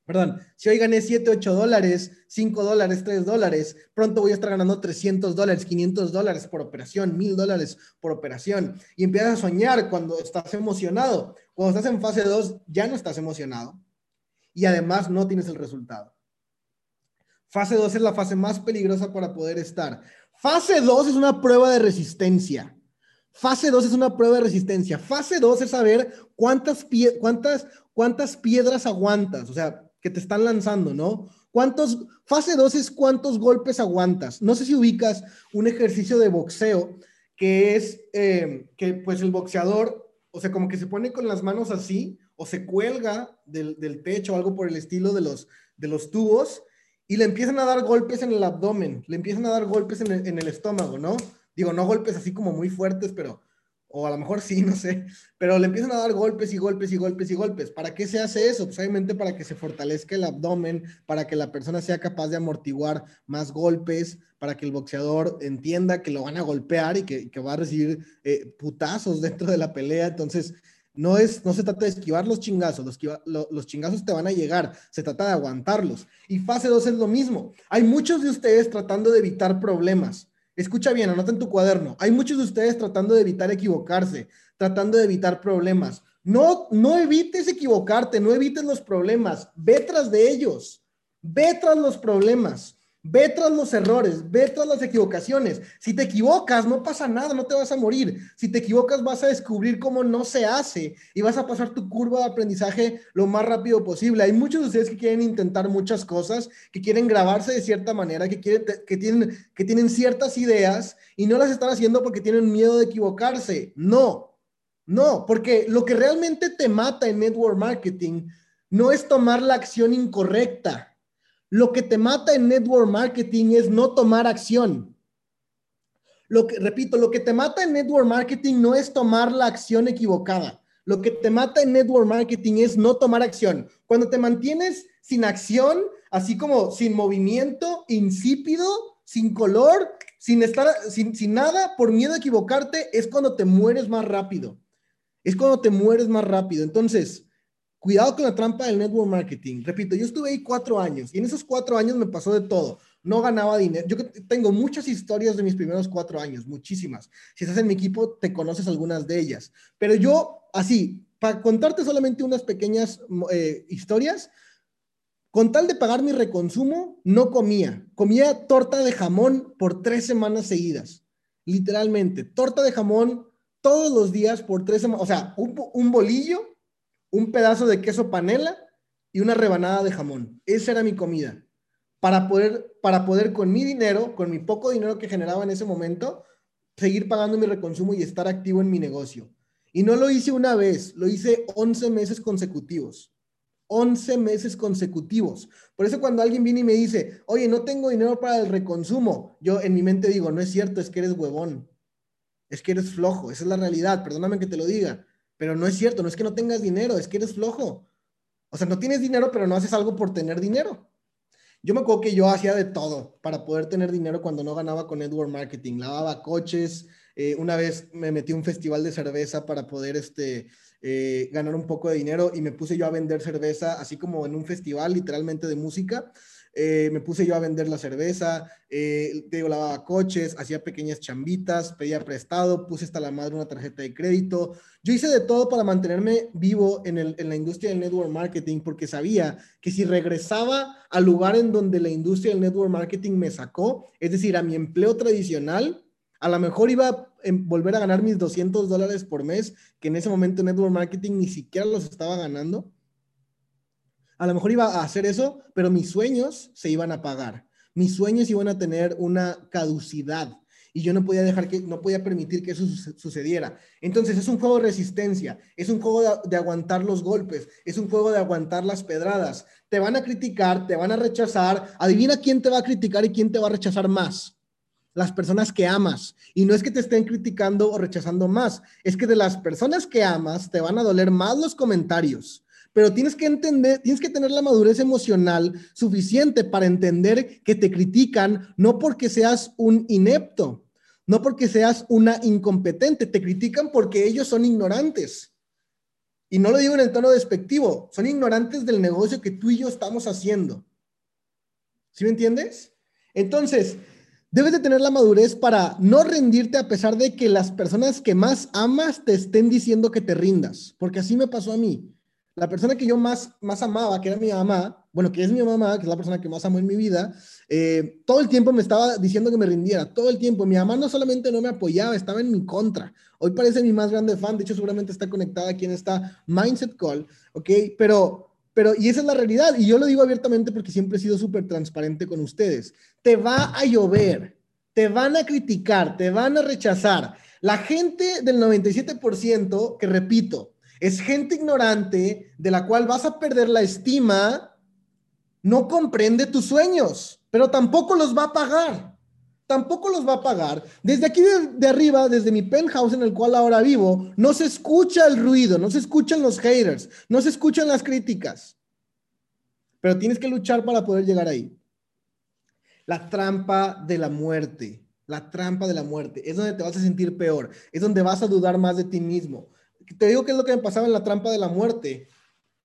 perdón, si hoy gané 7, 8 dólares, 5 dólares, 3 dólares, pronto voy a estar ganando 300 dólares, 500 dólares por operación, 1000 dólares por operación. Y empiezas a soñar cuando estás emocionado. Cuando estás en fase 2, ya no estás emocionado y además no tienes el resultado. Fase 2 es la fase más peligrosa para poder estar. Fase 2 es una prueba de resistencia. Fase 2 es una prueba de resistencia. Fase 2 es saber cuántas, cuántas, cuántas piedras aguantas, o sea, que te están lanzando, ¿no? ¿Cuántos, fase 2 es cuántos golpes aguantas. No sé si ubicas un ejercicio de boxeo que es eh, que pues el boxeador, o sea, como que se pone con las manos así o se cuelga del, del techo o algo por el estilo de los, de los tubos y le empiezan a dar golpes en el abdomen, le empiezan a dar golpes en el, en el estómago, ¿no? Digo, no golpes así como muy fuertes, pero o a lo mejor sí, no sé, pero le empiezan a dar golpes y golpes y golpes y golpes. ¿Para qué se hace eso? Pues obviamente para que se fortalezca el abdomen, para que la persona sea capaz de amortiguar más golpes, para que el boxeador entienda que lo van a golpear y que, que va a recibir eh, putazos dentro de la pelea. Entonces, no, es, no se trata de esquivar los chingazos, los, los chingazos te van a llegar, se trata de aguantarlos. Y fase 2 es lo mismo. Hay muchos de ustedes tratando de evitar problemas. Escucha bien, anota en tu cuaderno. Hay muchos de ustedes tratando de evitar equivocarse, tratando de evitar problemas. No, no evites equivocarte, no evites los problemas, ve tras de ellos, ve tras los problemas. Ve tras los errores, ve tras las equivocaciones. Si te equivocas, no pasa nada, no te vas a morir. Si te equivocas, vas a descubrir cómo no se hace y vas a pasar tu curva de aprendizaje lo más rápido posible. Hay muchos de ustedes que quieren intentar muchas cosas, que quieren grabarse de cierta manera, que, quieren, que, tienen, que tienen ciertas ideas y no las están haciendo porque tienen miedo de equivocarse. No, no, porque lo que realmente te mata en network marketing no es tomar la acción incorrecta lo que te mata en network marketing es no tomar acción. Lo que, repito, lo que te mata en network marketing no es tomar la acción equivocada. Lo que te mata en network marketing es no tomar acción. Cuando te mantienes sin acción, así como sin movimiento, insípido, sin color, sin estar, sin, sin nada, por miedo a equivocarte, es cuando te mueres más rápido. Es cuando te mueres más rápido. Entonces, Cuidado con la trampa del network marketing. Repito, yo estuve ahí cuatro años y en esos cuatro años me pasó de todo. no ganaba dinero. Yo tengo muchas historias de mis primeros cuatro años, muchísimas. Si estás en mi equipo, te conoces algunas de ellas. Pero yo, así, para contarte solamente unas pequeñas eh, historias, con tal de pagar mi reconsumo, no comía. Comía torta de jamón por tres semanas seguidas. Literalmente, torta de jamón todos los días por tres semanas. O sea, un, un bolillo, un pedazo de queso panela y una rebanada de jamón. Esa era mi comida para poder, para poder con mi dinero, con mi poco dinero que generaba en ese momento, seguir pagando mi reconsumo y estar activo en mi negocio. Y no lo hice una vez, lo hice 11 meses consecutivos. 11 meses consecutivos. Por eso cuando alguien viene y me dice, oye, no tengo dinero para el reconsumo, yo en mi mente digo, no es cierto, es que eres huevón. Es que eres flojo, esa es la realidad, perdóname que te lo diga, pero no es cierto, no es que no tengas dinero, es que eres flojo. O sea, no tienes dinero, pero no haces algo por tener dinero. Yo me acuerdo que yo hacía de todo para poder tener dinero cuando no ganaba con Edward Marketing. Lavaba coches. Eh, una vez me metí a un festival de cerveza para poder este, eh, ganar un poco de dinero y me puse yo a vender cerveza, así como en un festival literalmente de música. Eh, me puse yo a vender la cerveza, eh, digo, lavaba coches, hacía pequeñas chambitas, pedía prestado, puse hasta la madre una tarjeta de crédito. Yo hice de todo para mantenerme vivo en, el, en la industria del network marketing porque sabía que si regresaba al lugar en donde la industria del network marketing me sacó, es decir, a mi empleo tradicional, a lo mejor iba a volver a ganar mis 200 dólares por mes, que en ese momento network marketing ni siquiera los estaba ganando a lo mejor iba a hacer eso, pero mis sueños se iban a pagar. Mis sueños iban a tener una caducidad y yo no podía dejar que, no podía permitir que eso sucediera. Entonces es un juego de resistencia, es un juego de, aguantar los golpes, es un juego de aguantar las pedradas. Te van a criticar, te van a rechazar. Adivina quién te va a criticar y quién te va a rechazar más. Las personas que amas. Y no es que te estén criticando o rechazando más, es que de las personas que amas te van a doler más los comentarios pero tienes que entender, tienes que tener la madurez emocional suficiente para entender que te critican no porque seas un inepto, no porque seas una incompetente, te critican porque ellos son ignorantes. Y no lo digo en el tono despectivo, son ignorantes del negocio que tú y yo estamos haciendo. ¿Sí me entiendes? Entonces, debes de tener la madurez para no rendirte a pesar de que las personas que más amas te estén diciendo que te rindas, porque así me pasó a mí la persona que yo más, más amaba, que era mi mamá, bueno, que es mi mamá, que es la persona que más amo en mi vida, eh, todo el tiempo me estaba diciendo que me rindiera, todo el tiempo. Mi mamá no solamente no me apoyaba, estaba en mi contra. Hoy parece mi más grande fan, de hecho seguramente está conectada aquí en esta Mindset Call, ¿ok? Pero, pero, y esa es la realidad, y yo lo digo abiertamente porque siempre he sido súper transparente con ustedes. Te va a llover, te van a criticar, te van a rechazar. La gente del 97%, que repito, es gente ignorante de la cual vas a perder la estima, no comprende tus sueños, pero tampoco los va a pagar. Tampoco los va a pagar. Desde aquí de, arriba, desde mi penthouse en el cual ahora vivo, no se escucha el ruido, no se escuchan los haters, no se escuchan las críticas. Pero tienes que luchar para poder llegar ahí. La trampa de la muerte. La trampa de la muerte. Es donde te vas a sentir peor. Es donde vas a dudar más de ti mismo te digo qué es lo que me pasaba en la trampa de la muerte.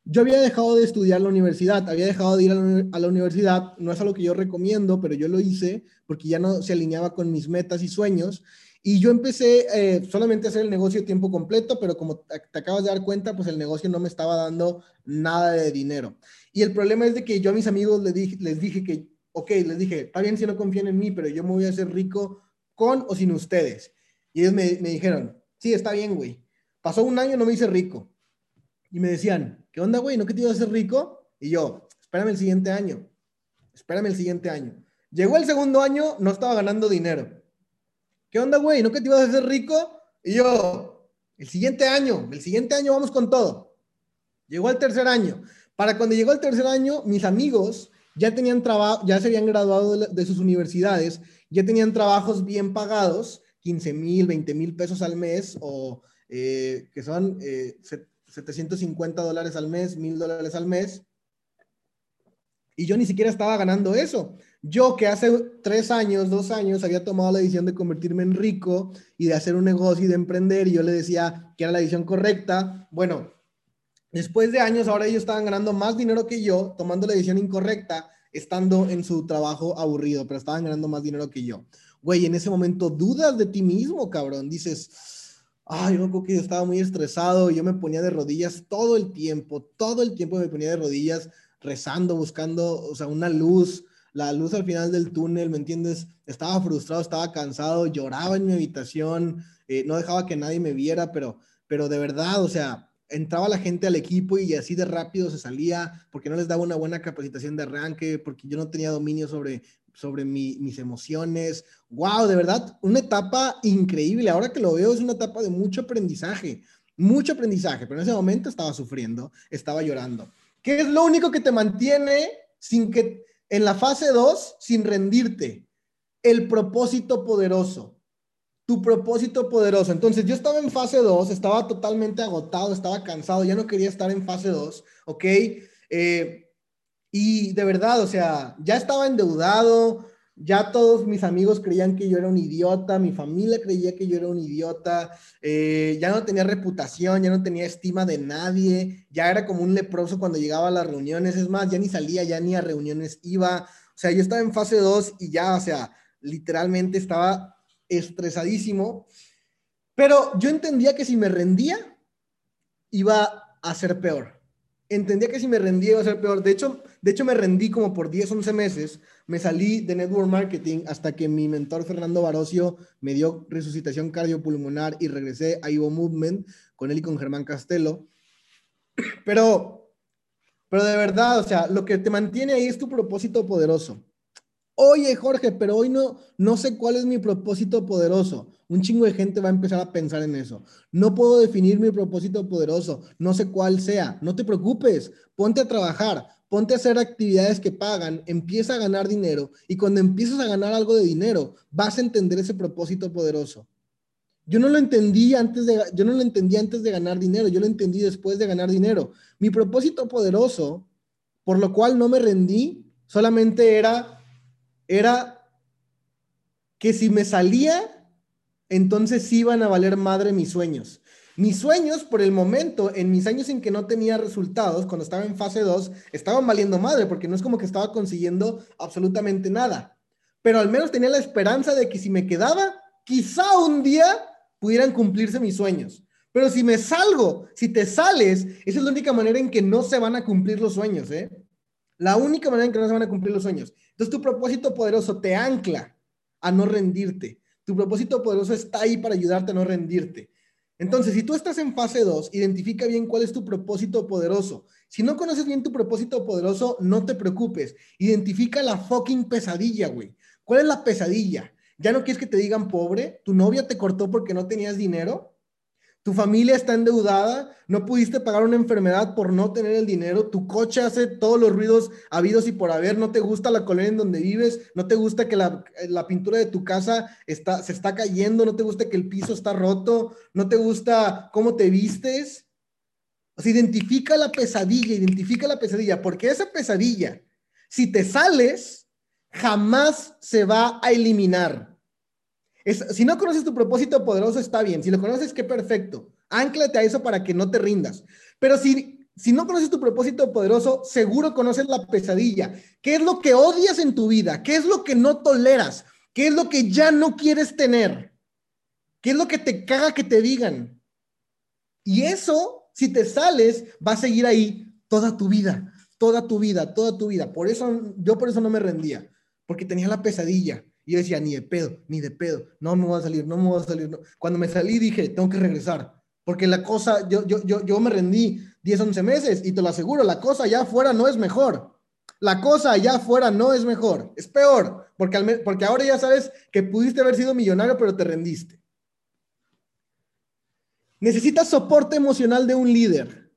Yo había dejado de estudiar la universidad, había dejado de ir a la, universidad, no es algo que yo recomiendo, pero yo lo hice porque ya no se alineaba con mis metas y sueños. Y yo empecé eh, solamente a hacer el negocio a tiempo completo, pero como te acabas de dar cuenta, pues el negocio no me estaba dando nada de dinero. Y el problema es de que yo a mis amigos les dije, les dije que, ok, les dije, está bien si no confían en mí, pero yo me voy a hacer rico con o sin ustedes. Y ellos me, me dijeron, sí, está bien, güey, Pasó un año, no me hice rico. Y me decían, ¿qué onda, güey? ¿No que te ibas a hacer rico? Y yo, espérame el siguiente año. Espérame el siguiente año. Llegó el segundo año, no estaba ganando dinero. ¿Qué onda, güey? ¿No que te ibas a hacer rico? Y yo, el siguiente año, el siguiente año vamos con todo. Llegó el tercer año. Para cuando llegó el tercer año, mis amigos ya tenían trabajo, ya se habían graduado de, sus universidades, ya tenían trabajos bien pagados, 15 mil, 20 mil pesos al mes o eh, que son 750 eh, dólares al mes, 1000 dólares al mes. Y yo ni siquiera estaba ganando eso. Yo que hace tres años, dos años, había tomado la decisión de convertirme en rico y de hacer un negocio y de emprender, y yo le decía que era la decisión correcta. Bueno, después de años, ahora ellos estaban ganando más dinero que yo, tomando la decisión incorrecta estando en su trabajo aburrido, pero estaban ganando más dinero que yo. Güey, en ese momento dudas de ti mismo, cabrón. Dices, ay, yo creo que yo estaba muy estresado, yo me ponía de rodillas todo el tiempo, todo el tiempo me ponía de rodillas rezando, buscando, o sea, una luz, la luz al final del túnel, ¿me entiendes? Estaba frustrado, estaba cansado, lloraba en mi habitación, eh, no dejaba que nadie me viera, pero, pero de verdad, o sea, entraba la gente al equipo y así de rápido se salía porque no les daba una buena capacitación de arranque, porque yo no tenía dominio sobre, sobre mis emociones. ¡Wow! De verdad, una etapa increíble. Ahora que lo veo, es una etapa de mucho aprendizaje, mucho aprendizaje, pero en ese momento estaba sufriendo, estaba llorando. ¿Qué es lo único que te mantiene sin que en la fase 2 sin rendirte? El propósito poderoso tu propósito poderoso. Entonces yo estaba en fase 2, estaba totalmente agotado, estaba cansado, ya no quería estar en fase 2, ¿ok? Eh, y de verdad, o sea, ya estaba endeudado, ya todos mis amigos creían que yo era un idiota, mi familia creía que yo era un idiota, eh, ya no tenía reputación, ya no tenía estima de nadie, ya era como un leproso cuando llegaba a las reuniones, es más, ya ni salía, ya ni a reuniones iba, o sea, yo estaba en fase 2 y ya, o sea, literalmente estaba estresadísimo, pero yo entendía que si me rendía, iba a ser peor. Entendía que si me rendía iba a ser peor. De hecho, de hecho me rendí como por 10, 11 meses. Me salí de Network Marketing hasta que mi mentor Fernando Barocio me dio resucitación cardiopulmonar y regresé a Ivo Movement con él y con Germán Castelo. Pero, pero de verdad, o sea, lo que te mantiene ahí es tu propósito poderoso. Oye, Jorge, pero hoy no, no sé cuál es mi propósito poderoso. Un chingo de gente va a empezar a pensar en eso. No puedo definir mi propósito poderoso, no sé cuál sea. No te preocupes, ponte a trabajar, ponte a hacer actividades que pagan, empieza a ganar dinero y cuando empiezas a ganar algo de dinero, vas a entender ese propósito poderoso. Yo no lo entendí antes de yo no lo entendí antes de ganar dinero, yo lo entendí después de ganar dinero. Mi propósito poderoso, por lo cual no me rendí, solamente era era que si me salía, entonces iban a valer madre mis sueños. Mis sueños, por el momento, en mis años en que no tenía resultados, cuando estaba en fase 2, estaban valiendo madre, porque no es como que estaba consiguiendo absolutamente nada. Pero al menos tenía la esperanza de que si me quedaba, quizá un día pudieran cumplirse mis sueños. Pero si me salgo, si te sales, esa es la única manera en que no se van a cumplir los sueños, ¿eh? La única manera en que no se van a cumplir los sueños. Entonces tu propósito poderoso te ancla a no rendirte. Tu propósito poderoso está ahí para ayudarte a no rendirte. Entonces, si tú estás en fase 2, identifica bien cuál es tu propósito poderoso. Si no conoces bien tu propósito poderoso, no te preocupes. Identifica la fucking pesadilla, güey. ¿Cuál es la pesadilla? ¿Ya no quieres que te digan pobre? ¿Tu novia te cortó porque no tenías dinero? Tu familia está endeudada, no pudiste pagar una enfermedad por no tener el dinero, tu coche hace todos los ruidos habidos y por haber, no te gusta la colonia en donde vives, no te gusta que la, pintura de tu casa está, se está cayendo, no te gusta que el piso está roto, no te gusta cómo te vistes. Identifica la pesadilla, identifica la pesadilla, porque esa pesadilla, si te sales, jamás se va a eliminar si no conoces tu propósito poderoso, está bien. Si lo conoces, qué perfecto. Ánclate a eso para que no te rindas. Pero si, si no conoces tu propósito poderoso, seguro conoces la pesadilla. ¿Qué es lo que odias en tu vida? ¿Qué es lo que no toleras? ¿Qué es lo que ya no quieres tener? ¿Qué es lo que te caga que te digan? Y eso, si te sales, va a seguir ahí toda tu vida, toda tu vida, toda tu vida. Por eso, yo por eso no me rendía, porque tenía la pesadilla. Y yo decía, ni de pedo, ni de pedo, no me voy a salir, no me voy a salir. Cuando me salí dije, tengo que regresar, porque la cosa, yo, yo, yo, yo me rendí 10, 11 meses y te lo aseguro, la cosa allá afuera no es mejor. La cosa allá afuera no es mejor, es peor, porque, porque ahora ya sabes que pudiste haber sido millonario, pero te rendiste. Necesitas soporte emocional de un líder.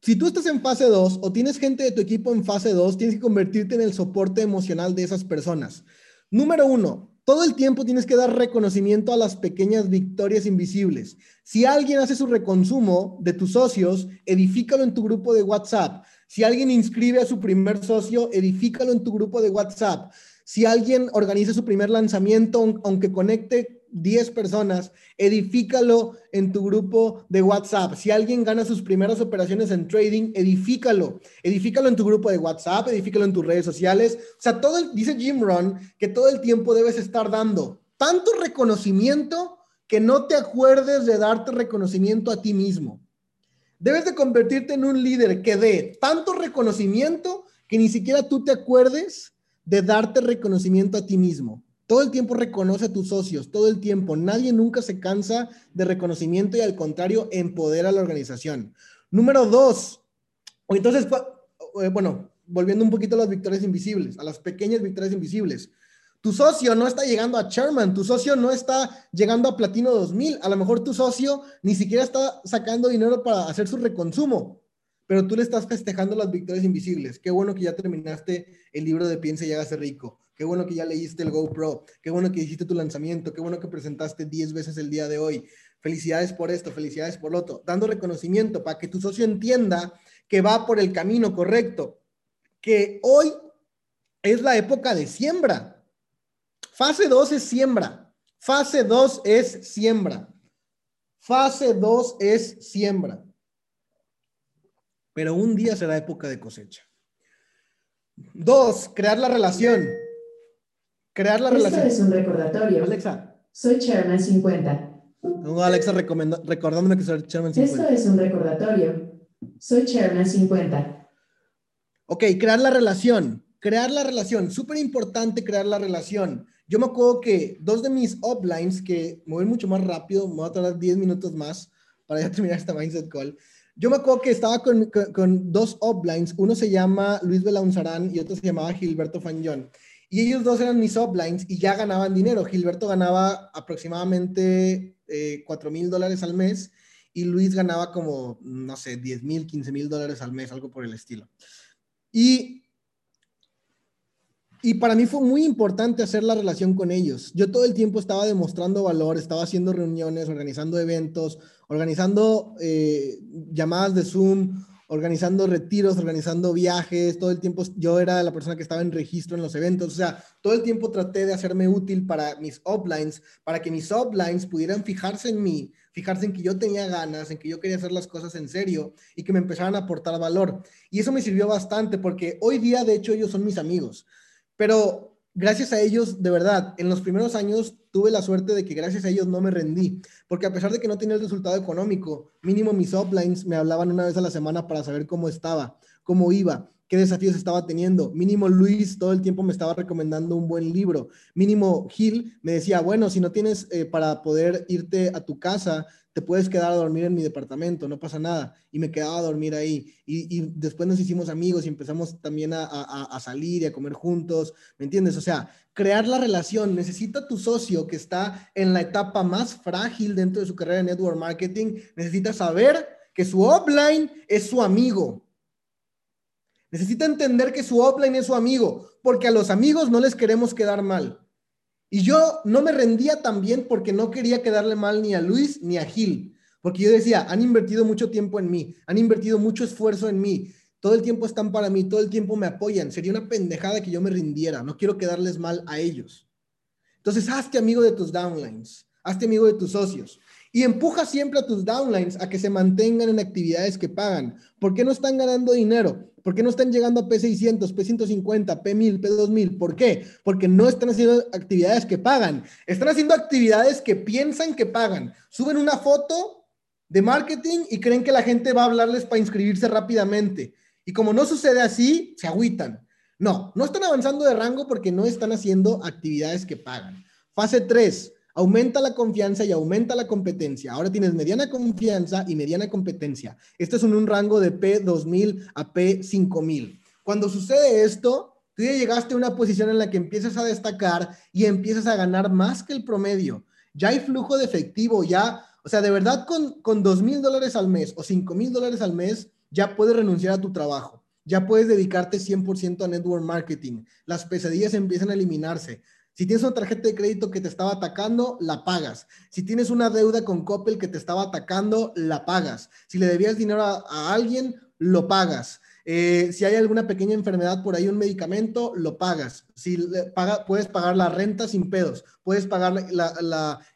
Si tú estás en fase 2 o tienes gente de tu equipo en fase 2, tienes que convertirte en el soporte emocional de esas personas. Número uno, todo el tiempo tienes que dar reconocimiento a las pequeñas victorias invisibles. Si alguien hace su reconsumo de tus socios, edifícalo en tu grupo de WhatsApp. Si alguien inscribe a su primer socio, edifícalo en tu grupo de WhatsApp. Si alguien organiza su primer lanzamiento, aunque conecte 10 personas, edifícalo en tu grupo de WhatsApp. Si alguien gana sus primeras operaciones en trading, edifícalo. Edifícalo en tu grupo de WhatsApp, edifícalo en tus redes sociales. O sea, todo el, dice Jim Ron que todo el tiempo debes estar dando tanto reconocimiento que no te acuerdes de darte reconocimiento a ti mismo. Debes de convertirte en un líder que dé tanto reconocimiento que ni siquiera tú te acuerdes de darte reconocimiento a ti mismo. Todo el tiempo reconoce a tus socios, todo el tiempo. Nadie nunca se cansa de reconocimiento y al contrario, empodera a la organización. Número dos, entonces, eh, bueno, volviendo un poquito a las victorias invisibles, a las pequeñas victorias invisibles. Tu socio no está llegando a Chairman, tu socio no está llegando a Platino 2000, a lo mejor tu socio ni siquiera está sacando dinero para hacer su reconsumo, pero tú le estás festejando las victorias invisibles. Qué bueno que ya terminaste el libro de Piensa y hágase rico. Qué bueno que ya leíste el GoPro. Qué bueno que hiciste tu lanzamiento. Qué bueno que presentaste 10 veces el día de hoy. Felicidades por esto, felicidades por lo otro. Dando reconocimiento para que tu socio entienda que va por el camino correcto. Que hoy es la época de siembra Fase 2 es siembra. Fase 2 es siembra. Fase 2 es siembra. Pero un día será época de cosecha. Dos, crear la relación. Crear la relación. Esto es un recordatorio. Alexa. Soy Chairman 50. No, Alexa recordándome que soy Chairman 50. Esto es un recordatorio. Soy Chairman 50. Ok, crear la relación. Crear la relación. Súper importante crear la relación. Yo me acuerdo que dos de mis uplines, que me voy mucho más rápido, me voy a tardar 10 minutos más para ya terminar esta mindset call. Yo me acuerdo que estaba con, con, dos uplines, uno se llama Luis Belaunzarán y otro se llamaba Gilberto Fañón. Y ellos dos eran mis uplines y ya ganaban dinero. Gilberto ganaba aproximadamente eh, 4 mil dólares al mes y Luis ganaba como, no sé, 10 mil, 15 mil dólares al mes, algo por el estilo. Y y para mí fue muy importante hacer la relación con ellos. Yo todo el tiempo estaba demostrando valor, estaba haciendo reuniones, organizando eventos, organizando eh, llamadas de Zoom, organizando retiros, organizando viajes, todo el tiempo yo era la persona que estaba en registro en los eventos, o sea, todo el tiempo traté de hacerme útil para mis uplines, para que mis uplines pudieran fijarse en mí, fijarse en que yo tenía ganas, en que yo quería hacer las cosas en serio y que me empezaran a aportar valor. Y eso me sirvió bastante porque hoy día, de hecho, ellos son mis amigos. Pero gracias a ellos, de verdad, en los primeros años tuve la suerte de que gracias a ellos no me rendí, porque a pesar de que no tenía el resultado económico, mínimo mis uplines me hablaban una vez a la semana para saber cómo estaba, cómo iba, qué desafíos estaba teniendo. Mínimo Luis todo el tiempo me estaba recomendando un buen libro. Mínimo Gil me decía, bueno, si no tienes eh, para poder irte a tu casa, te puedes quedar a dormir en mi departamento, no pasa nada. Y me quedaba a dormir ahí. Y, después nos hicimos amigos y empezamos también a, salir y a comer juntos, ¿me entiendes? O sea, crear la relación. Necesita tu socio que está en la etapa más frágil dentro de su carrera en network marketing, necesita saber que su offline es su amigo. Necesita entender que su offline es su amigo, porque a los amigos no les queremos quedar mal. Y yo no me rendía también porque no quería quedarle mal ni a Luis ni a Gil, porque yo decía, han invertido mucho tiempo en mí, han invertido mucho esfuerzo en mí, todo el tiempo están para mí, todo el tiempo me apoyan, sería una pendejada que yo me rindiera, no quiero quedarles mal a ellos. Entonces, hazte amigo de tus downlines, hazte amigo de tus socios y empuja siempre a tus downlines a que se mantengan en actividades que pagan. ¿Por qué no están ganando dinero? ¿Por qué no están llegando a P600, P150, P1000, P2000? ¿Por qué? Porque no están haciendo actividades que pagan. Están haciendo actividades que piensan que pagan. Suben una foto de marketing y creen que la gente va a hablarles para inscribirse rápidamente. Y como no sucede así, se agüitan. No, no están avanzando de rango porque no están haciendo actividades que pagan. Fase 3 aumenta la confianza y aumenta la competencia. Ahora tienes mediana confianza y mediana competencia. Esto es en un rango de P2000 a P5000. Cuando sucede esto, tú ya llegaste a una posición en la que empiezas a destacar y empiezas a ganar más que el promedio. Ya hay flujo de efectivo, ya, o sea, de verdad con, con $2,000 mil dólares al mes o $5,000 mil dólares al mes, ya puedes renunciar a tu trabajo. Ya puedes dedicarte 100% a network marketing. Las pesadillas empiezan a eliminarse. Si tienes una tarjeta de crédito que te estaba atacando, la pagas. Si tienes una deuda con Coppel que te estaba atacando, la pagas. Si le debías dinero a, alguien, lo pagas. Eh, si hay alguna pequeña enfermedad por ahí, un medicamento, lo pagas. Si paga, puedes pagar la renta sin pedos, puedes pagar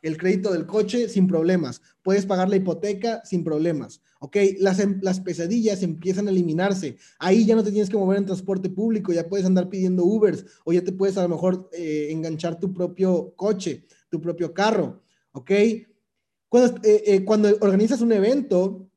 el crédito del coche sin problemas, puedes pagar la hipoteca sin problemas. ¿Ok? Las, em, las pesadillas empiezan a eliminarse. Ahí ya no te tienes que mover en transporte público, ya puedes andar pidiendo Ubers o ya te puedes a lo mejor eh, enganchar tu propio coche, tu propio carro. ¿Ok? Cuando, eh, cuando organizas un evento,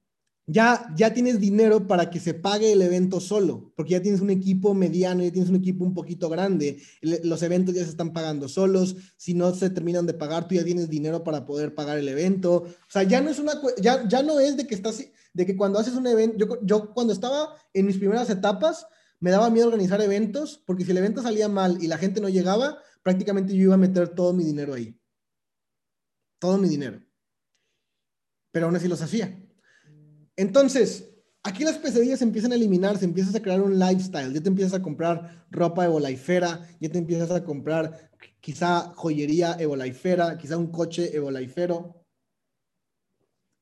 ya, ya tienes dinero para que se pague el evento solo, porque ya tienes un equipo mediano, ya tienes un equipo un poquito grande, los eventos ya se están pagando solos, si no se terminan de pagar, tú ya tienes dinero para poder pagar el evento, o sea, ya no es una, ya, ya no es de que estás, de que cuando haces un evento, yo, yo cuando estaba en mis primeras etapas, me daba miedo organizar eventos, porque si el evento salía mal y la gente no llegaba, prácticamente yo iba a meter todo mi dinero ahí, todo mi dinero, pero aún así los hacía. Entonces, aquí las pesadillas empiezan a eliminarse, empiezas a crear un lifestyle, ya te empiezas a comprar ropa ebolaifera, ya te empiezas a comprar quizá joyería ebolaifera, quizá un coche ebolaifero.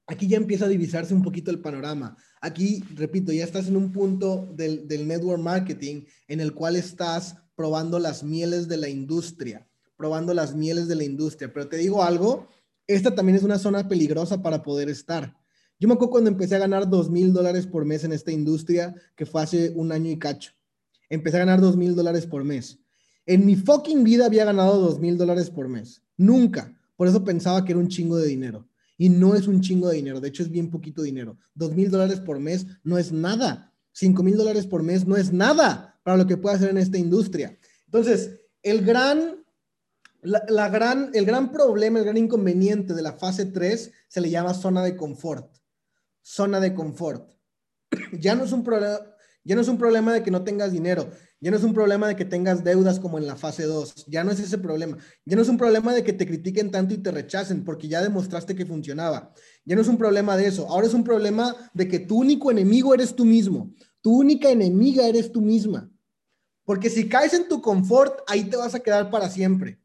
Aquí ya empieza a divisarse un poquito el panorama. Aquí, repito, ya estás en un punto del, del network marketing en el cual estás probando las mieles de la industria, probando las mieles de la industria. Pero te digo algo, esta también es una zona peligrosa para poder estar yo me acuerdo cuando empecé a ganar dos mil dólares por mes en esta industria, que fue hace un año y cacho. Empecé a ganar dos mil dólares por mes. En mi fucking vida había ganado dos mil dólares por mes. Nunca. Por eso pensaba que era un chingo de dinero. Y no es un chingo de dinero. De hecho, es bien poquito dinero. Dos mil dólares por mes no es nada. Cinco mil dólares por mes no es nada para lo que puede hacer en esta industria. Entonces, el gran, la gran, el gran problema, el gran inconveniente de la fase 3 se le llama zona de confort zona de confort. Ya no es un problema, ya no es un problema de que no tengas dinero, ya no es un problema de que tengas deudas como en la fase 2, ya no es ese problema, ya no es un problema de que te critiquen tanto y te rechacen porque ya demostraste que funcionaba, ya no es un problema de eso, ahora es un problema de que tu único enemigo eres tú mismo, tu única enemiga eres tú misma, porque si caes en tu confort, ahí te vas a quedar para siempre.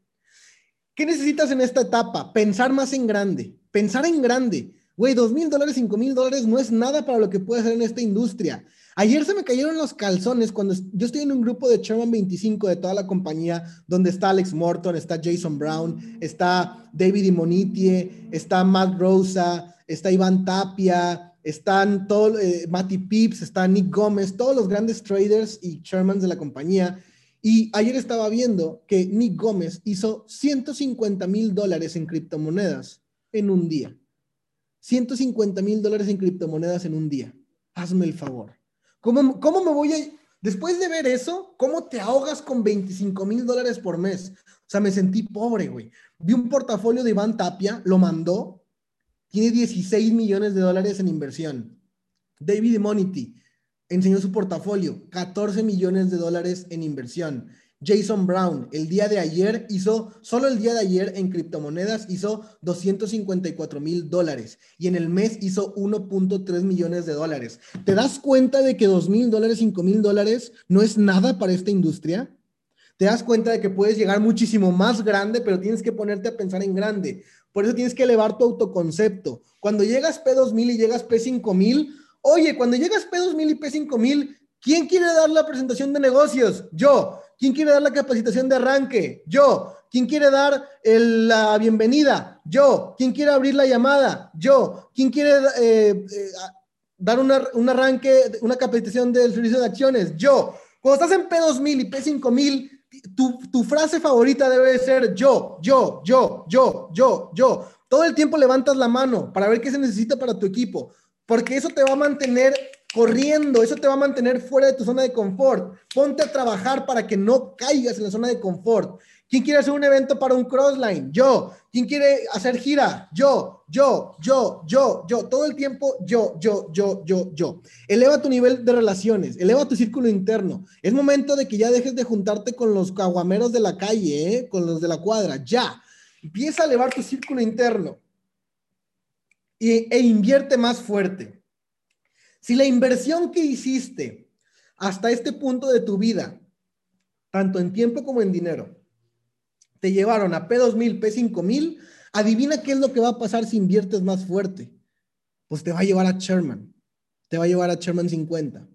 ¿Qué necesitas en esta etapa? Pensar más en grande, pensar en grande. Güey, dos mil dólares, cinco mil dólares no es nada para lo que puede hacer en esta industria. Ayer se me cayeron los calzones cuando yo estoy en un grupo de Sherman 25 de toda la compañía, donde está Alex Morton, está Jason Brown, está David Imonitie, está Matt Rosa, está Iván Tapia, están todos, eh, Matty Pips, está Nick Gómez, todos los grandes traders y chairmans de la compañía. Y ayer estaba viendo que Nick Gómez hizo 150 mil dólares en criptomonedas en un día. 150 mil dólares en criptomonedas en un día. Hazme el favor. ¿Cómo, ¿Cómo me voy a... Después de ver eso, ¿cómo te ahogas con 25 mil dólares por mes? O sea, me sentí pobre, güey. Vi un portafolio de Iván Tapia, lo mandó, tiene 16 millones de dólares en inversión. David Monity enseñó su portafolio, 14 millones de dólares en inversión. Jason Brown, el día de ayer hizo, solo el día de ayer en criptomonedas hizo 254 mil dólares y en el mes hizo 1.3 millones de dólares. ¿Te das cuenta de que 2 mil dólares, 5 mil dólares no es nada para esta industria? Te das cuenta de que puedes llegar muchísimo más grande, pero tienes que ponerte a pensar en grande. Por eso tienes que elevar tu autoconcepto. Cuando llegas P2000 y llegas P5000, oye, cuando llegas P2000 y P5000, ¿quién quiere dar la presentación de negocios? Yo. ¿Quién quiere dar la capacitación de arranque? Yo. ¿Quién quiere dar la bienvenida? Yo. ¿Quién quiere abrir la llamada? Yo. ¿Quién quiere eh, eh, dar un arranque, una capacitación del servicio de acciones? Yo. Cuando estás en P2000 y P5000, tu, tu frase favorita debe ser yo, yo, yo, yo, yo, yo. Todo el tiempo levantas la mano para ver qué se necesita para tu equipo, porque eso te va a mantener corriendo, eso te va a mantener fuera de tu zona de confort. Ponte a trabajar para que no caigas en la zona de confort. ¿Quién quiere hacer un evento para un crossline? Yo. ¿Quién quiere hacer gira? Yo, yo, yo, yo, yo. Todo el tiempo yo, yo, yo, yo, yo. Eleva tu nivel de relaciones, eleva tu círculo interno. Es momento de que ya dejes de juntarte con los caguameros de la calle, ¿eh? con los de la cuadra. Ya. Empieza a elevar tu círculo interno e invierte más fuerte. Si la inversión que hiciste hasta este punto de tu vida, tanto en tiempo como en dinero, te llevaron a P2000, P5000, adivina qué es lo que va a pasar si inviertes más fuerte. Pues te va a llevar a Sherman. te va a llevar a Sherman 50.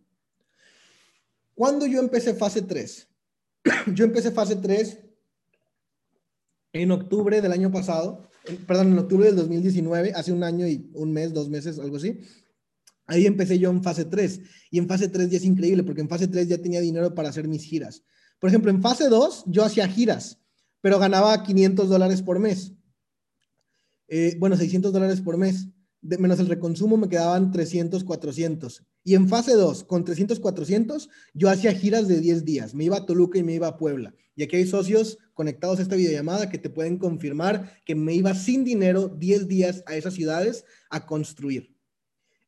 Cuando yo empecé fase 3? yo empecé fase 3 en octubre del año pasado, perdón, en octubre del 2019, hace un año y un mes, dos meses, algo así. Ahí empecé yo en fase 3 y en fase 3 ya es increíble porque en fase 3 ya tenía dinero para hacer mis giras. Por ejemplo, en fase 2 yo hacía giras, pero ganaba 500 dólares por mes. Eh, bueno, 600 dólares por mes. De, menos el reconsumo me quedaban 300, 400. Y en fase 2, con 300, 400, yo hacía giras de 10 días. Me iba a Toluca y me iba a Puebla. Y aquí hay socios conectados a esta videollamada que te pueden confirmar que me iba sin dinero 10 días a esas ciudades a construir.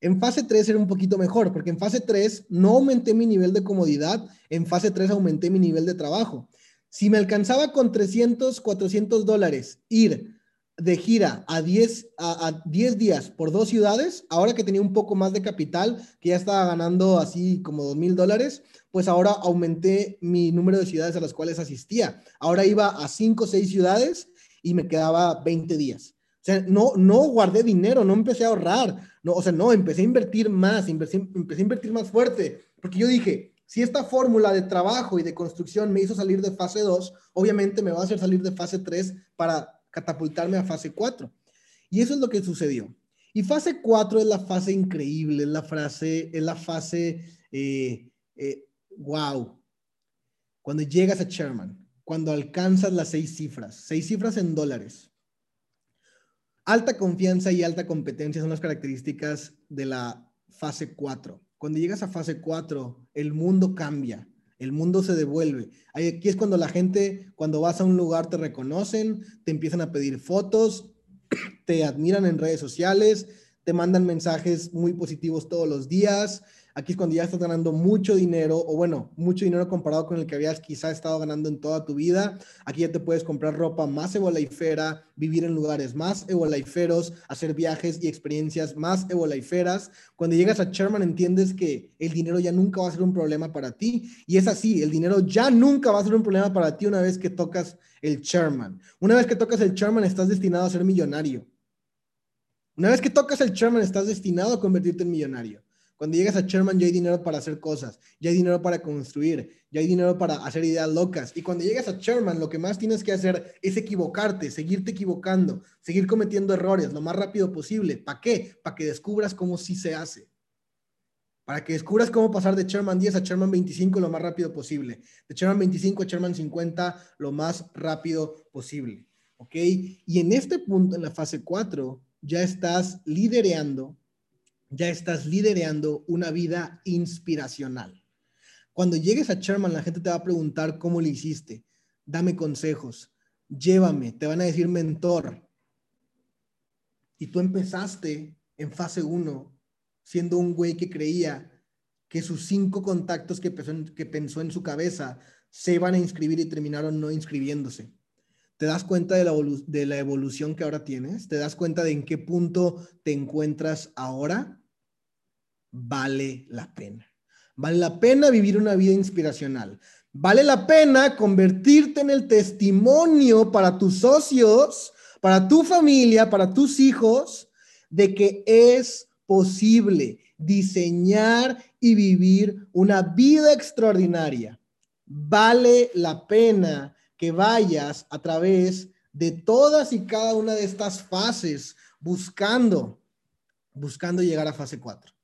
En fase 3 era un poquito mejor, porque en fase 3 no aumenté mi nivel de comodidad, en fase 3 aumenté mi nivel de trabajo. Si me alcanzaba con 300, 400 dólares ir de gira a 10, a, 10 días por dos ciudades, ahora que tenía un poco más de capital, que ya estaba ganando así como 2 mil dólares, pues ahora aumenté mi número de ciudades a las cuales asistía. Ahora iba a 5 o 6 ciudades y me quedaba 20 días. Sea, no, no guardé dinero, no empecé a ahorrar, no, o sea, no, empecé a invertir más, empecé, a invertir más fuerte, porque yo dije, si esta fórmula de trabajo y de construcción me hizo salir de fase 2, obviamente me va a hacer salir de fase 3 para catapultarme a fase 4. Y eso es lo que sucedió. Y fase 4 es la fase increíble, es la, frase, es la fase, eh, eh, wow. Cuando llegas a Sherman, cuando alcanzas las seis cifras, seis cifras en dólares. Alta confianza y alta competencia son las características de la fase 4. Cuando llegas a fase 4, el mundo cambia, el mundo se devuelve. Aquí es cuando la gente, cuando vas a un lugar, te reconocen, te empiezan a pedir fotos, te admiran en redes sociales, te mandan mensajes muy positivos todos los días, Aquí es cuando ya estás ganando mucho dinero, o bueno, mucho dinero comparado con el que habías quizá estado ganando en toda tu vida. Aquí ya te puedes comprar ropa más evolifera, vivir en lugares más evoliferos, hacer viajes y experiencias más evolaiferas. Cuando llegas a Sherman entiendes que el dinero ya nunca va a ser un problema para ti. Y es así, el dinero ya nunca va a ser un problema para ti una vez que tocas el Sherman. Una vez que tocas el Sherman estás destinado a ser millonario. Una vez que tocas el Sherman estás destinado a convertirte en millonario. Cuando llegas a Sherman ya hay dinero para hacer cosas, ya hay dinero para construir, ya hay dinero para hacer ideas locas. Y cuando llegas a Sherman, lo que más tienes que hacer es equivocarte, seguirte equivocando, seguir cometiendo errores lo más rápido posible. ¿Para qué? Para que descubras cómo sí se hace. Para que descubras cómo pasar de Sherman 10 a Sherman 25 lo más rápido posible. De Sherman 25 a Sherman 50 lo más rápido posible. ¿Ok? Y en este punto, en la fase 4, ya estás lidereando ya estás liderando una vida inspiracional. Cuando llegues a Sherman, la gente te va a preguntar cómo lo hiciste. Dame consejos, llévame, te van a decir mentor. Y tú empezaste en fase 1 siendo un güey que creía que sus cinco contactos que pensó, en, que pensó en su cabeza se iban a inscribir y terminaron no inscribiéndose. ¿Te das cuenta de la, evolución que ahora tienes? ¿Te das cuenta de en qué punto te encuentras ahora? Vale la pena. Vale la pena vivir una vida inspiracional. Vale la pena convertirte en el testimonio para tus socios, para tu familia, para tus hijos, de que es posible diseñar y vivir una vida extraordinaria. Vale la pena que vayas a través de todas y cada una de estas fases buscando, buscando llegar a fase 4.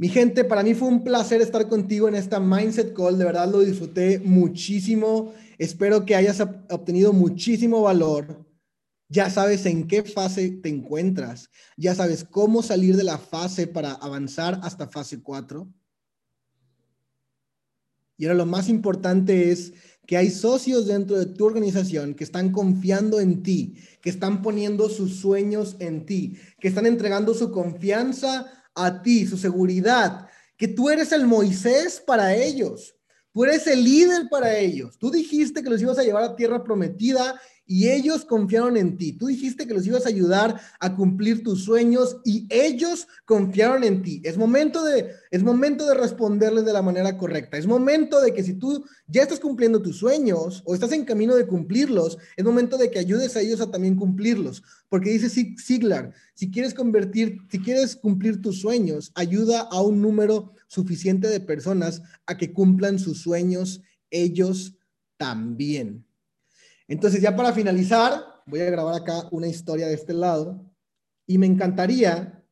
Mi gente, para mí fue un placer estar contigo en esta Mindset Call. De verdad lo disfruté muchísimo. Espero que hayas obtenido muchísimo valor. Ya sabes en qué fase te encuentras. Ya sabes cómo salir de la fase para avanzar hasta fase 4. Y ahora lo más importante es que hay socios dentro de tu organización que están confiando en ti, que están poniendo sus sueños en ti, que están entregando su confianza a ti, su seguridad, que tú eres el Moisés para ellos. Tú eres el líder para ellos. Tú dijiste que los ibas a llevar a tierra prometida y ellos confiaron en ti. Tú dijiste que los ibas a ayudar a cumplir tus sueños y ellos confiaron en ti. Es momento de es momento de responderles de la manera correcta. Es momento de que si tú ya estás cumpliendo tus sueños o estás en camino de cumplirlos, es momento de que ayudes a ellos a también cumplirlos, porque dice Siglar, si quieres convertir, si quieres cumplir tus sueños, ayuda a un número suficiente de personas a que cumplan sus sueños ellos también. Entonces, ya para finalizar, voy a grabar acá una historia de este lado y me encantaría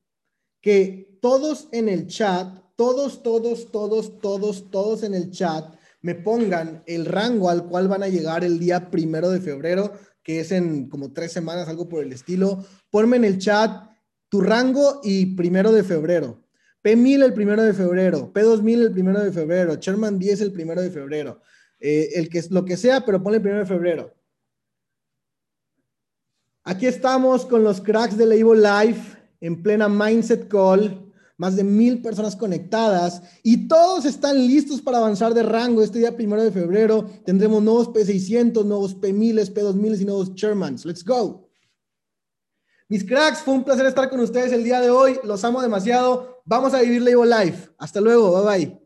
que todos en el chat, todos, todos, todos, todos, todos en el chat me pongan el rango al cual van a llegar el día primero de febrero, que es en como tres semanas, algo por el estilo. Ponme en el chat tu rango y primero de febrero. P1000 el primero de febrero, P2000 el primero de febrero, Sherman 10 el primero de febrero. Eh, el que lo que sea, pero ponle el primero de febrero. Aquí estamos con los cracks de Label Life en plena Mindset Call, más de mil personas conectadas y todos están listos para avanzar de rango. Este día primero de febrero tendremos nuevos P600, nuevos P1000, P2000 y nuevos Shermans. Let's go. Mis cracks, fue un placer estar con ustedes el día de hoy. Los amo demasiado. Vamos a vivir Label Life. Hasta luego. Bye bye.